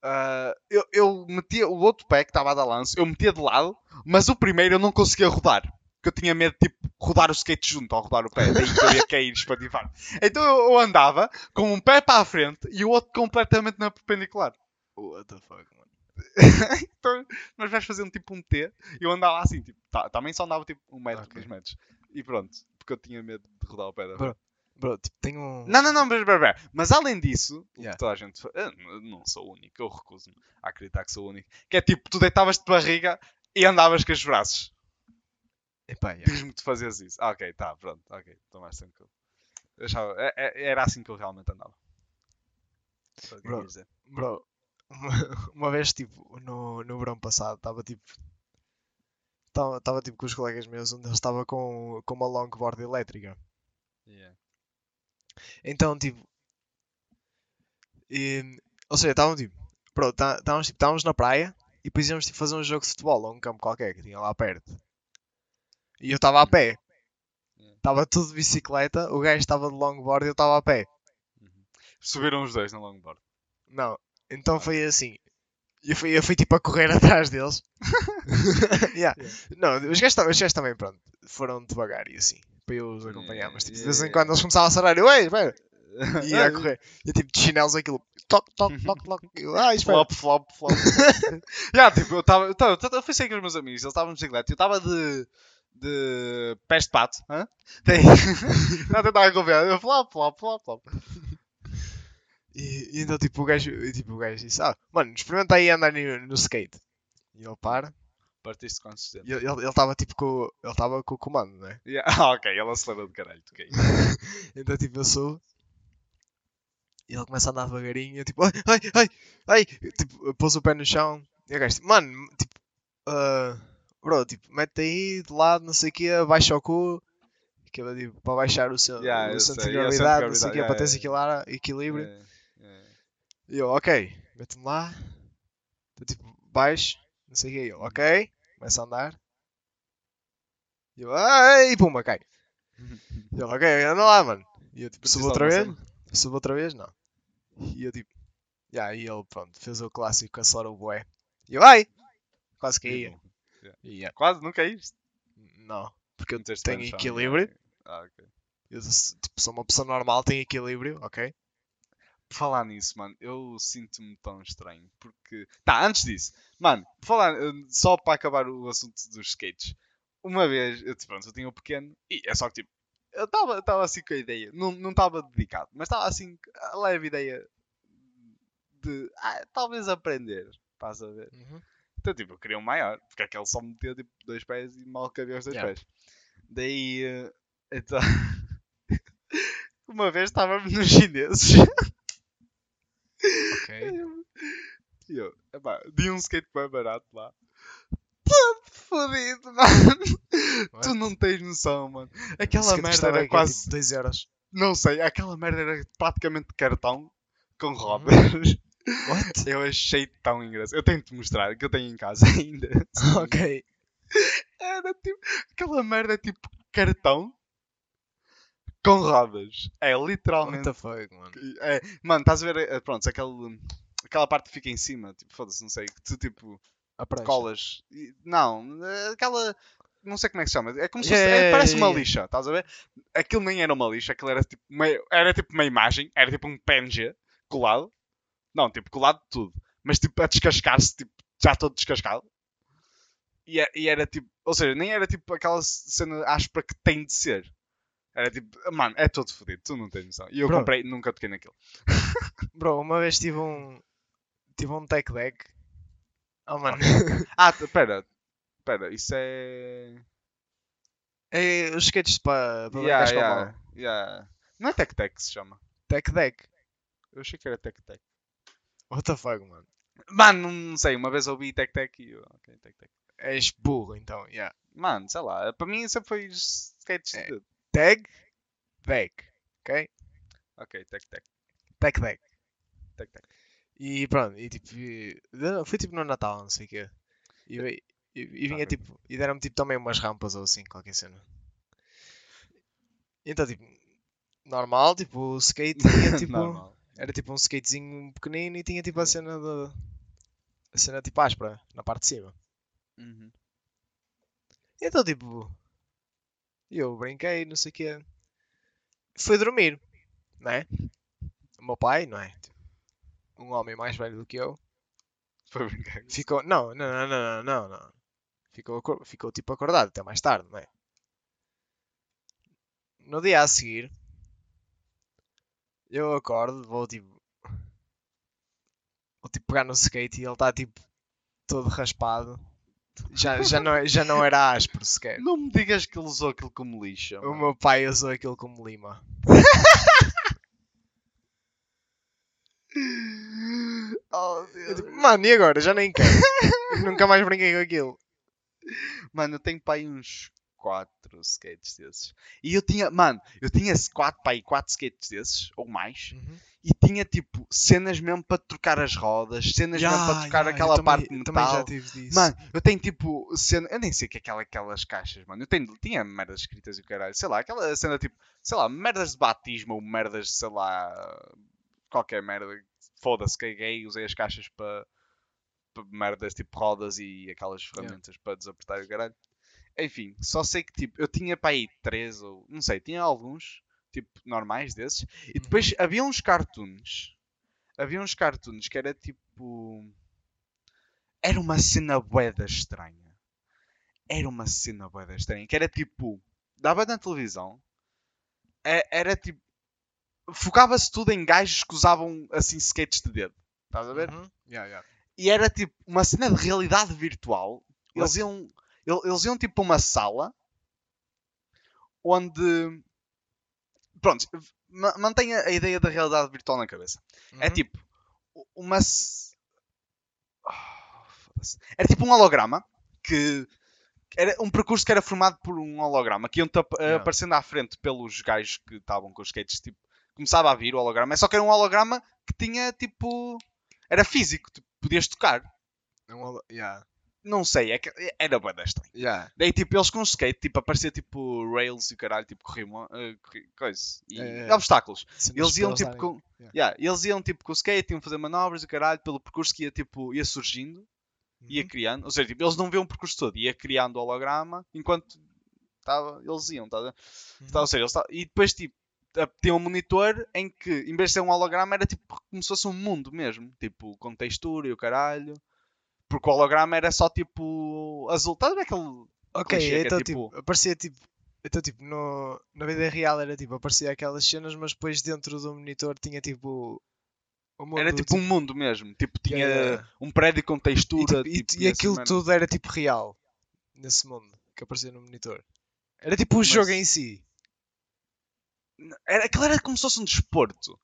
ah, eu, eu metia o outro pé que estava a dar lance, eu metia de lado, mas o primeiro eu não conseguia rodar. Porque eu tinha medo tipo, rodar o skate junto ao rodar o pé, daí que eu ia cair espatifar. Então eu, eu andava com um pé para a frente e o outro completamente na perpendicular. What the fuck, mano. então, nós vais fazer um tipo um T e eu andava assim, tipo, tá- também só andava tipo um metro, Ok. dois metros. E pronto, porque eu tinha medo de rodar o pé da Bro, Bro, tipo, tenho um. Não, não, não, mas, mas, além disso, o Yeah. que toda a gente eu não sou o único, eu recuso-me a acreditar que sou o único. Que é tipo, tu deitavas de barriga e andavas com os braços. Epá, yeah. Diz-me que tu fazias isso. Ah, ok, tá, pronto, ok, estou mais tranquilo. Eu achava, é- é- era assim que eu realmente andava. Bro. Bro, uma, uma vez, tipo, no, no verão passado, estava tipo. Estava tipo com os colegas meus, onde eles estava com, com uma longboard elétrica. Yeah. Então, tipo. e- ou seja, estavam tipo. Pronto, tá- estávamos tipo, na praia e depois íamos tipo, fazer um jogo de futebol a um campo qualquer que tinha lá perto. E eu estava a pé. Yeah. Estava tudo de bicicleta, o gajo estava de longboard e eu estava a pé. Subiram os dois na longboard. Não, então foi assim. Eu fui, eu fui tipo a correr atrás deles. Yeah. Não, os gajos, tam- os gajos também, pronto, foram devagar e assim, para eu os acompanhar. Mas tipo, de vez em Yeah. quando eles começavam a acelerar, eu, ei, espera, e ia a correr. E tipo, de chinelos aquilo, toque, toque, toque, toque. Eu, ah, espera. Flop, flop, flop. Já, tipo, eu estava. Eu, tava- eu fui sair com os meus amigos, eles estavam de bicicleta. Eu estava de. De. pés de pato. Hã? Tem. Não, tentava confiar. Eu flop, flop, flop, flop. E, e então tipo, o gajo, e, tipo, o gajo disse, ah, mano, experimenta aí andar no, no skate. E ele para, Partiste consistente. e ele estava tipo com, ele estava com o comando, né? Yeah. Ah, ok, ele acelerou de caralho. ok. Então tipo, eu sou. E ele começa a andar devagarinho, e eu tipo, ai, ai, ai, ai, tipo, pôs o pé no chão, e o gajo, tipo, mano, tipo, ah, bro, tipo, mete aí de lado, não sei o quê, baixa o cu, que é tipo, para baixar o seu, Yeah, o eu centro sei, de yeah, o centro de gravidade, não sei o quê, yeah, para teres yeah. equilíbrio. É. E eu, ok, mete-me lá, então, tipo, baixo, não sei o quê, e eu, ok, começa a andar, e eu, ai, pumba, cai. E ele, ok, anda lá, mano. E eu, tipo, subo outra vez. Subo outra vez? Não. E eu tipo. Yeah, e ele, pronto, fez o clássico, acelerou o bué. E eu, ai! Quase caía. E, yeah, Quase, não caíste. não, porque eu tenho equilíbrio. yeah. Ah, ok. Eu tipo, sou uma pessoa normal, tenho equilíbrio, ok? Por falar nisso, mano, eu sinto-me tão estranho. Porque. Tá, antes disso, mano, falar, eh, só para acabar o assunto dos skates. Uma vez, eu, tipo, pronto, eu tinha o pequeno e é só que tipo, eu estava assim com a ideia, não estava dedicado, mas estava assim, a leve ideia de ah, talvez aprender. Estás a ver? Uhum. Então, tipo, eu queria um maior, porque aquele só metia tipo, dois pés e mal cabia os dois Yeah. pés. Daí, eh, então, uma vez estávamos nos chineses. Ok. E eu, epá, di um skate bem barato lá. Todo fodido, mano. Tu não tens noção, mano. Aquela merda era aqui, quase. Tipo, 2 euros. Não sei, aquela merda era praticamente de cartão com rodas. What? Eu achei tão engraçado. Eu tenho de te mostrar, que eu tenho em casa ainda. ok. Era tipo. Aquela merda é tipo cartão com rodas. É What literalmente. the fuck, mano? É, mano, estás a ver? eh, Pronto, aquele, aquela parte que fica em cima, tipo, foda-se, não sei, que tu tipo A prancha. colas. Não, aquela. Não sei como é que se chama. É como se Yeah, fosse. é- parece yeah, uma lixa, estás a ver? Aquilo nem era uma lixa, aquilo era tipo, era tipo uma imagem, era tipo um PNG colado. Não, tipo, colado de tudo. Mas tipo, a descascar-se, tipo, já todo descascado. E, é- e era tipo, ou seja, nem era tipo aquela cena áspera que tem de ser. Era tipo, mano, é todo fodido, tu não tens noção. E eu Bro. comprei, nunca toquei naquilo. Bro, uma vez tive um. Tive um tech deck. Oh, mano. Ah, pera, pera, isso é. é os skates para para Yeah, yeah, yeah. Não é Tec Tec que se chama. Tech deck. Eu achei que era Tec Tec. What the fuck, mano? Mano, não- sei, uma vez ouvi Tec Tec e eu, ok, Tec Tec. És burro, então, yeah. Mano, sei lá, para mim sempre foi skates É. de. Tag, deck, ok? Ok, Tec Tec, Tech deck. Tec Tec. E pronto, e tipo, e- não, foi tipo no Natal, não sei o quê. E, e, e vinha tipo, e deram-me tipo também umas rampas ou assim, qualquer cena. Então tipo, normal, tipo, o skate tipo. Normal. Era tipo um skatezinho pequenino e tinha tipo a cena de. A cena tipo áspera, na parte de cima. Uhum. Então tipo. Eu brinquei, não sei o quê. Fui dormir, não é? O meu pai, não é? Um homem mais velho do que eu. Foi brincar. Ficou. Não, não, não, não, não, não. Ficou, ficou tipo acordado até mais tarde, não é? No dia a seguir, eu acordo, vou tipo. Vou tipo pegar no skate e ele está tipo todo raspado. Já, já, não, é- já não era áspero sequer. Não me digas que ele usou aquilo como lixo. O mano. meu pai usou aquilo como lima. Oh, Eu Deus. Mano, e agora? Já nem quero. Nunca mais brinquei com aquilo. Mano, eu tenho aí uns 4 skates desses. E eu tinha, mano, eu tinha 4 para aí 4 skates desses, ou mais. E tinha tipo cenas mesmo para trocar as rodas, cenas mesmo para trocar Ya, aquela também- parte eu também já metal. tive disso. Mano, eu tenho tipo cena, eu nem sei o que é aquela, aquelas caixas, mano. Eu tenho, tinha merdas escritas e o caralho, sei lá, aquela cena tipo, sei lá, merdas de batismo ou merdas, sei lá, qualquer merda. Foda-se, caguei, usei as caixas para merdas tipo rodas e aquelas ferramentas para desapertar o caralho. Enfim, só sei que tipo, eu tinha para aí três ou não sei, tinha alguns tipo normais desses e depois havia uns cartoons. Havia uns cartoons que era tipo era uma cena boeda estranha. Era uma cena boeda estranha, que era tipo dava na televisão. é- Era tipo focava-se tudo em gajos que usavam assim skates de dedo. Estás a ver? Uhum. Ya, ya. e era tipo uma cena de realidade virtual. Eles iam, eles iam tipo para uma sala onde. Pronto, ma- mantenha a ideia da realidade virtual na cabeça. É Uhum. tipo u- uma. foda-se. Era tipo um holograma que. Era um percurso que era formado por um holograma que iam Yeah. aparecendo à frente pelos gajos que estavam com os skates. Tipo, começava a vir o holograma, só que era um holograma que tinha tipo. Era físico, tipo, podias tocar. É um holo- ya, Não sei, é que era bué da estranho. ya. Daí tipo, eles com skate, tipo, aparecia tipo rails e o caralho, tipo, corriam, uh, corri- coisa. E É, é. obstáculos. Eles iam tipo darem- com. Yeah. Yeah, eles iam tipo com o skate, iam fazer manobras e o caralho, pelo percurso que ia tipo, ia surgindo, ia Uhum. criando. Ou seja, tipo, eles não viam o percurso todo, ia criando o holograma enquanto tava, eles iam, tá a ver? Uhum. Tá, ou seja, eles e depois tipo. Tinha um monitor em que, em vez de ser um holograma, era tipo como se fosse um mundo mesmo, tipo com textura e o caralho, porque o holograma era só tipo azul. Estás a ver aquele Ok, clichê é então tipo- tipo, aparecia tipo. Então, tipo, no, na vida real era tipo, aparecia aquelas cenas, mas depois dentro do monitor tinha tipo. Mundo, Era tipo um mundo mesmo. Tipo, tinha yeah. um prédio com E, textura. tipo, e- tipo, e aquilo merda. tudo era tipo real nesse mundo que aparecia no monitor. Era tipo o Mas- jogo em si. Era, aquilo era como se fosse um desporto.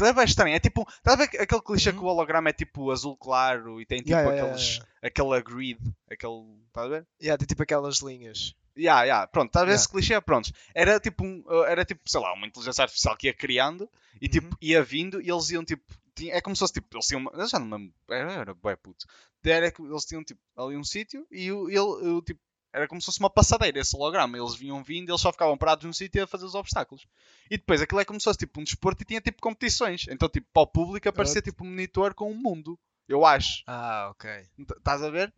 Era bem estranho. É tipo. Estás a ver aquele clichê Uhum. que o holograma é tipo azul claro e tem tipo Yeah, yeah, aqueles. yeah, aquela grid. Aquele. Estás a ver? Yeah, tem tipo aquelas linhas. Yeah, yeah. Pronto, estás a ver esse clichê? Pronto. Era tipo, um, uh, era tipo, sei lá, uma inteligência artificial que ia criando e tipo, Uhum. ia vindo e eles iam tipo. tinha- é como se fosse tipo, eles tinham. Eu já não lembro. Era, era bué puto. Era que eles tinham tipo ali um sítio e o- ele, o, tipo. Era como se fosse uma passadeira esse holograma. Eles vinham vindo eles só ficavam parados num sítio a fazer os obstáculos. E depois aquilo é como se fosse tipo um desporto e tinha tipo competições. Então, tipo, para o público aparecia What? tipo um monitor com um mundo. Eu acho. Ah, ok. Estás a ver?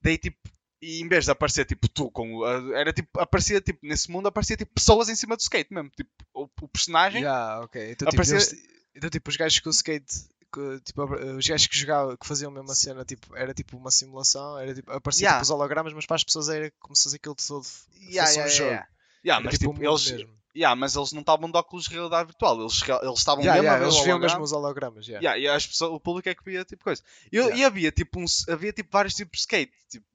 Daí tipo. E em vez de aparecer tipo tu com. o- Era tipo. Aparecia tipo. Nesse mundo aparecia tipo pessoas em cima do skate mesmo. Tipo, o, o personagem. Yeah, ok. Então, tipo, Aparecia- eles- então, tipo, os gajos com o skate. Que, tipo, os gajos que jogavam, que faziam a mesma cena, tipo, era tipo uma simulação, era tipo, aparecia Yeah. tipo, os hologramas, mas para as pessoas era como se fosse aquilo todo Yeah, fosse um yeah, jogo. yeah. Yeah, Era mas tipo, mundo eles, mesmo. yeah, mas eles não estavam de óculos de realidade virtual. Eles, eles estavam Yeah, mesmo yeah, a ver eles viam mesmo os hologramas. Yeah. Yeah, e as pessoas, o público é que via tipo coisa. E, Yeah. e havia tipo um, havia tipo vários tipos de skate. Tipo,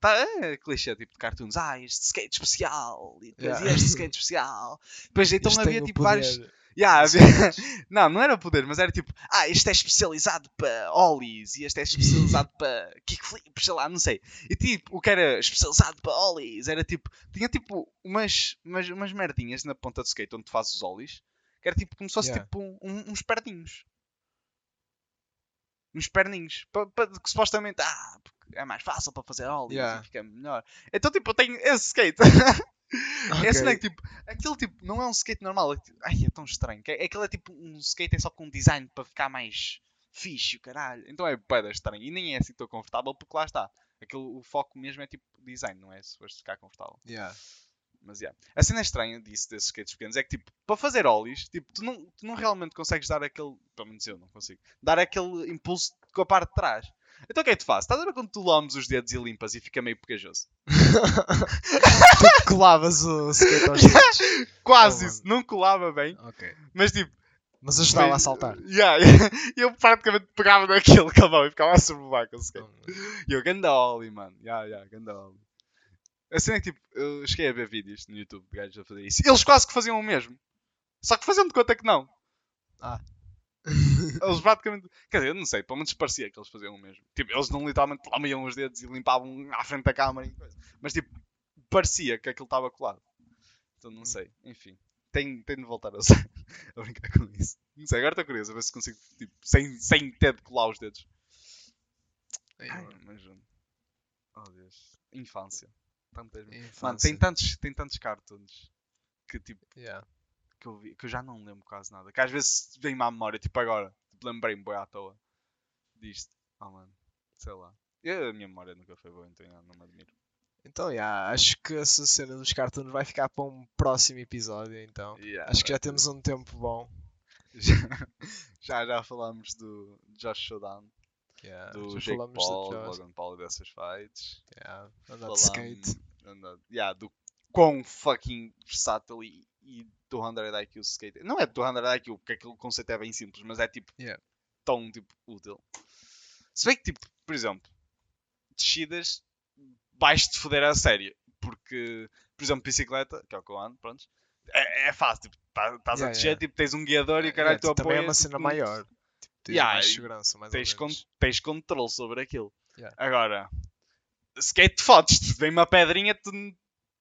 tá, é clichê tipo de cartoons. Ah, este skate especial. E, depois, Yeah. e este skate especial. Depois então Este havia tipo vários. Yeah, havia-. Não, não era poder, mas era tipo, ah, este é especializado para ollies e este é especializado para kickflips, sei lá, não sei. E tipo, o que era especializado para ollies era tipo, tinha tipo umas, umas, umas merdinhas na ponta do skate onde tu fazes os ollies, que era tipo como se fosse Yeah. tipo um- um- uns perninhos. Uns perninhos. Pa, pa- que supostamente, ah, é mais fácil para fazer ollies Yeah. e fica melhor. Então tipo, eu tenho esse skate. Ok. Esse não é que tipo, aquele tipo, não é um skate normal. é tipo- Ai, é tão estranho. que é- Aquele é tipo um skate é só com um design para ficar mais fixe, caralho. Então é bem estranho. E nem é assim tão confortável porque lá está. Aquele, o foco mesmo é tipo design, não é? Se fores ficar confortável. Yeah. Mas yeah. A cena estranha disso, desses skates pequenos, é que tipo, para fazer ollies, tipo, tu não, tu não realmente consegues dar aquele. Pelo menos eu não consigo. Dar aquele impulso com a parte de trás. Então o que é que tu fazes? Estás a ver quando tu lames os dedos e limpas e fica meio pegajoso? tu colavas o skate aos dedos. Quase Oh, isso, não colava bem, Ok. mas tipo. Mas ajudava a saltar. Yeah, eu praticamente pegava naquele mão e ficava a sobrevoar com o skate. E eu, ganda ollie, mano. Yeah, yeah, ganda ollie. A cena é que tipo, eu cheguei a ver vídeos no YouTube de gajos a fazer isso. Eles quase que faziam o mesmo. Só que faziam de conta que não. Ah. Eles praticamente. Quer dizer, eu não sei, pelo menos parecia que eles faziam o mesmo. Tipo, eles não literalmente lamiam os dedos e limpavam à frente da câmara e coisa. Mas tipo, parecia que aquilo estava colado. Então não Hum. sei, enfim. Tenho, tenho de voltar a, a brincar com isso. Não sei, agora estou curioso a ver se consigo, tipo, sem, sem ter de colar os dedos. Ai, mas. Oh Deus. Infância. Tantas... Mano, infância. tem tantos, tem tantos cartoons que tipo, Yeah. que eu vi, que eu já não lembro quase nada. Que às vezes vem-me à memória, tipo agora. Lembrei-me boi à toa disto. Oh mano, sei lá. Eu, a minha memória nunca foi boa, então não me admiro. Então, yeah, acho que essa cena dos cartoons vai ficar para um próximo episódio, então. Yeah, Acho que já temos um tempo bom. Já, já, já falámos do Josh Showdown, Yeah, do Jake falamos Paul, do. Logan Paul e dessas fights. Yeah, andar de skate. anda- yeah, do quão fucking versátil e, e 200 IQ skate. Não é 200 IQ, porque aquele conceito é bem simples, mas é tipo Yeah. tão tipo útil. Se bem que, tipo, por exemplo, descidas vais-te foder a sério. Porque, por exemplo, bicicleta, que é o que eu ando, pronto, é, é fácil. Tipo, tá- estás a Yeah, descer, yeah. tipo, tens um guiador e o Yeah, caralho tu também é apoias, uma cena tipo, maior. Tipo, tens Yeah, mais segurança, mais tens, con tens controle sobre aquilo. Yeah. Agora, skate fodes-te, vem uma pedrinha, tu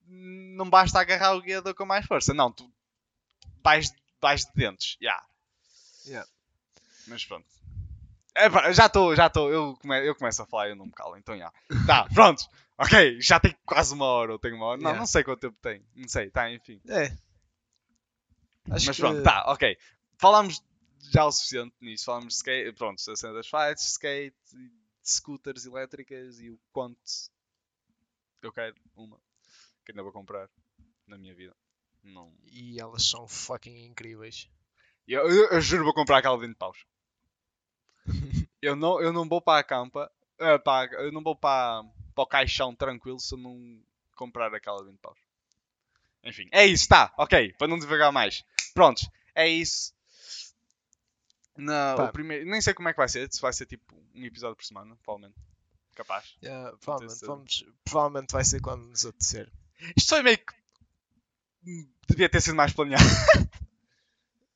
não basta agarrar o guiador com mais força. Não, tu vais, vais de dentes. Yeah. Yeah. Mas pronto. É, já estou, já estou. Eu, come, eu começo a falar e eu não me calo. Então, já. Tá, pronto. Ok, já tem quase uma hora. Ou tenho uma hora. Não, Yeah. não sei quanto tempo tem. Não sei, tá, enfim. É. Acho Mas que... pronto, tá, ok. Falámos já o suficiente nisso. Falámos de skate, pronto, a cena das fights, skate, scooters elétricas e o quanto eu quero uma que ainda vou comprar na minha vida. Não. E elas são fucking incríveis. Eu, eu, eu juro vou comprar aquela de 20 paus. eu, não, eu não vou para a campa, eh, para, eu não vou para, para o caixão tranquilo se eu não comprar aquela de 20 paus. Enfim, é isso, tá, ok, para não devagar mais. Prontos, é isso. Na, primeiro, nem sei como é que vai ser, se vai ser tipo um episódio por semana, provavelmente. Capaz. Yeah, provavelmente, vamos, provavelmente vai ser quando nos apetecer. Isto foi meio que. Devia ter sido mais planeado.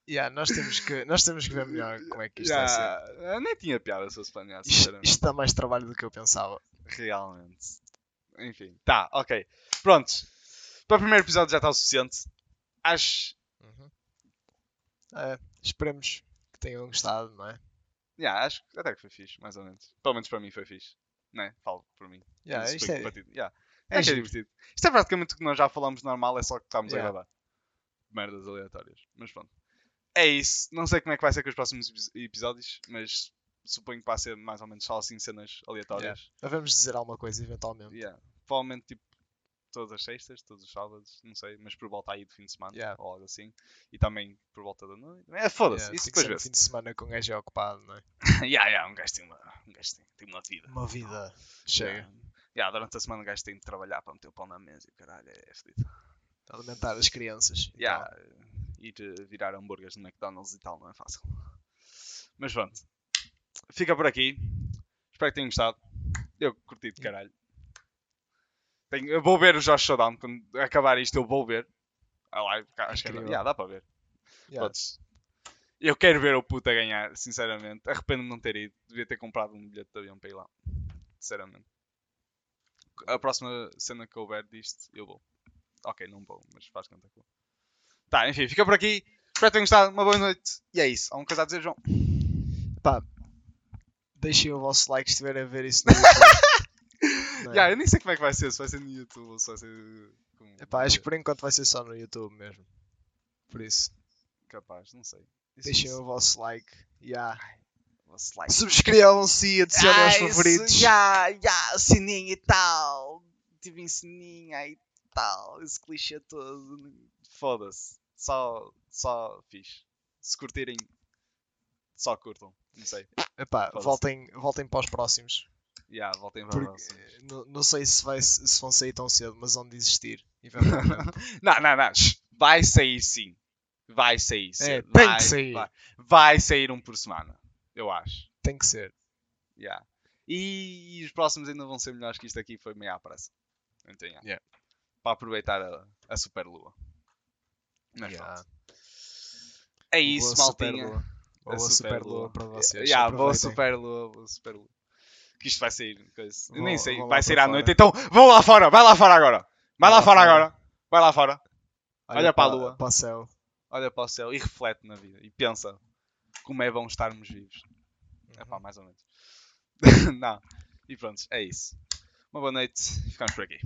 Yeah, nós, temos que, nós temos que ver melhor como é que isto vai ser. Já, nem tinha piada se fosse planeado, Isto, isto dá mais trabalho do que eu pensava. Realmente. Enfim, tá, ok. Prontos. Para o primeiro episódio já está o suficiente. Acho. Uhum. É, esperemos que tenham gostado, não é? Yeah, acho que até que foi fixe, mais ou menos. Pelo menos para mim foi fixe. Né? Falo por mim. Yeah, isto é. Yeah. É É, é divertido. Isto é praticamente o que nós já falamos normal, é só que estamos Yeah. a gravar. Merdas aleatórias. Mas pronto. É isso. Não sei como é que vai ser com os próximos epi- episódios, mas suponho que vai ser mais ou menos só assim cenas aleatórias. Devemos dizer alguma coisa eventualmente. Yeah. Provavelmente tipo todas as sextas, todos os sábados, não sei, mas por volta aí do fim de semana Yeah. ou algo assim. E também por volta da noite. É foda-se, Yeah, isso depois vê-se. fim de semana com um gajo é ocupado, não é? yeah, yeah, um gajo tem uma, um gajo tem, tem uma vida. Uma vida chega. Yeah. Yeah, durante a semana o gajo tem de trabalhar para meter o pão na mesa e o caralho é fedido. Alimentar as crianças. e Yeah, ir virar hambúrgueres no McDonald's e tal não é fácil. Mas pronto. Fica por aqui. Espero que tenham gostado. Eu curti de caralho. Tenho- eu vou ver o Josh Showdown. Quando acabar isto, eu vou ver. A live. Acho que Incrível. yeah, dá para ver. Yeah. Eu quero ver o puta ganhar, sinceramente. Arrependo-me de não ter ido. Devia ter comprado um bilhete de avião para ir lá. Sinceramente. A próxima cena que houver disto, eu vou. Ok, não vou, mas faz conta que vou. Tá, enfim, fica por aqui. Espero que tenham gostado. Uma boa noite. E é isso. Há uma coisa a dizer, João. Pá, deixem o vosso like se estiverem a ver isso no YouTube. É? Yeah, eu nem sei como é que vai ser. Se vai ser no YouTube ou se vai ser como- Epá, acho que por enquanto vai ser só no YouTube mesmo. Por isso, Capaz, não sei. Isso deixem não o vosso like. Yeah. Like. Subscrevam-se e adicionem aos Ah, isso, favoritos. Já, já, sininho e tal. Tive sininho e tal. Esse clichê todo. Foda-se. Só, só fiz. Se curtirem, só curtam. Não sei. Epá, voltem, voltem para os próximos. Já, voltem para Porque, próximo. eh, não, não sei se, vai, se vão sair tão cedo, mas vão desistir. Não, não, não. Vai sair sim. Vai sair sim. É, tem vai, que sair. Vai, vai sair um por semana. Eu acho. Tem que ser. Yeah. E os próximos ainda vão ser melhores que isto aqui. Foi meio à pressa. Então, yeah. Yeah. Para aproveitar a, a super lua. Mas Yeah. pronto. É isso, Boa maltinha. superlua. Boa A superlua para vocês. Yeah, boa super lua, boa super lua. Que isto vai sair. Vou- nem sei, vai para sair à fora. noite. Então vão lá fora, vai lá fora agora. Vai lá lá fora fora. agora. Vai lá fora. Olha para a lua. Para o céu. Olha para o céu e reflete na vida. E pensa como é bom estarmos vivos. É Uhum. pá, mais ou menos. Não. E pronto, é isso. Uma boa noite. Ficamos por aqui.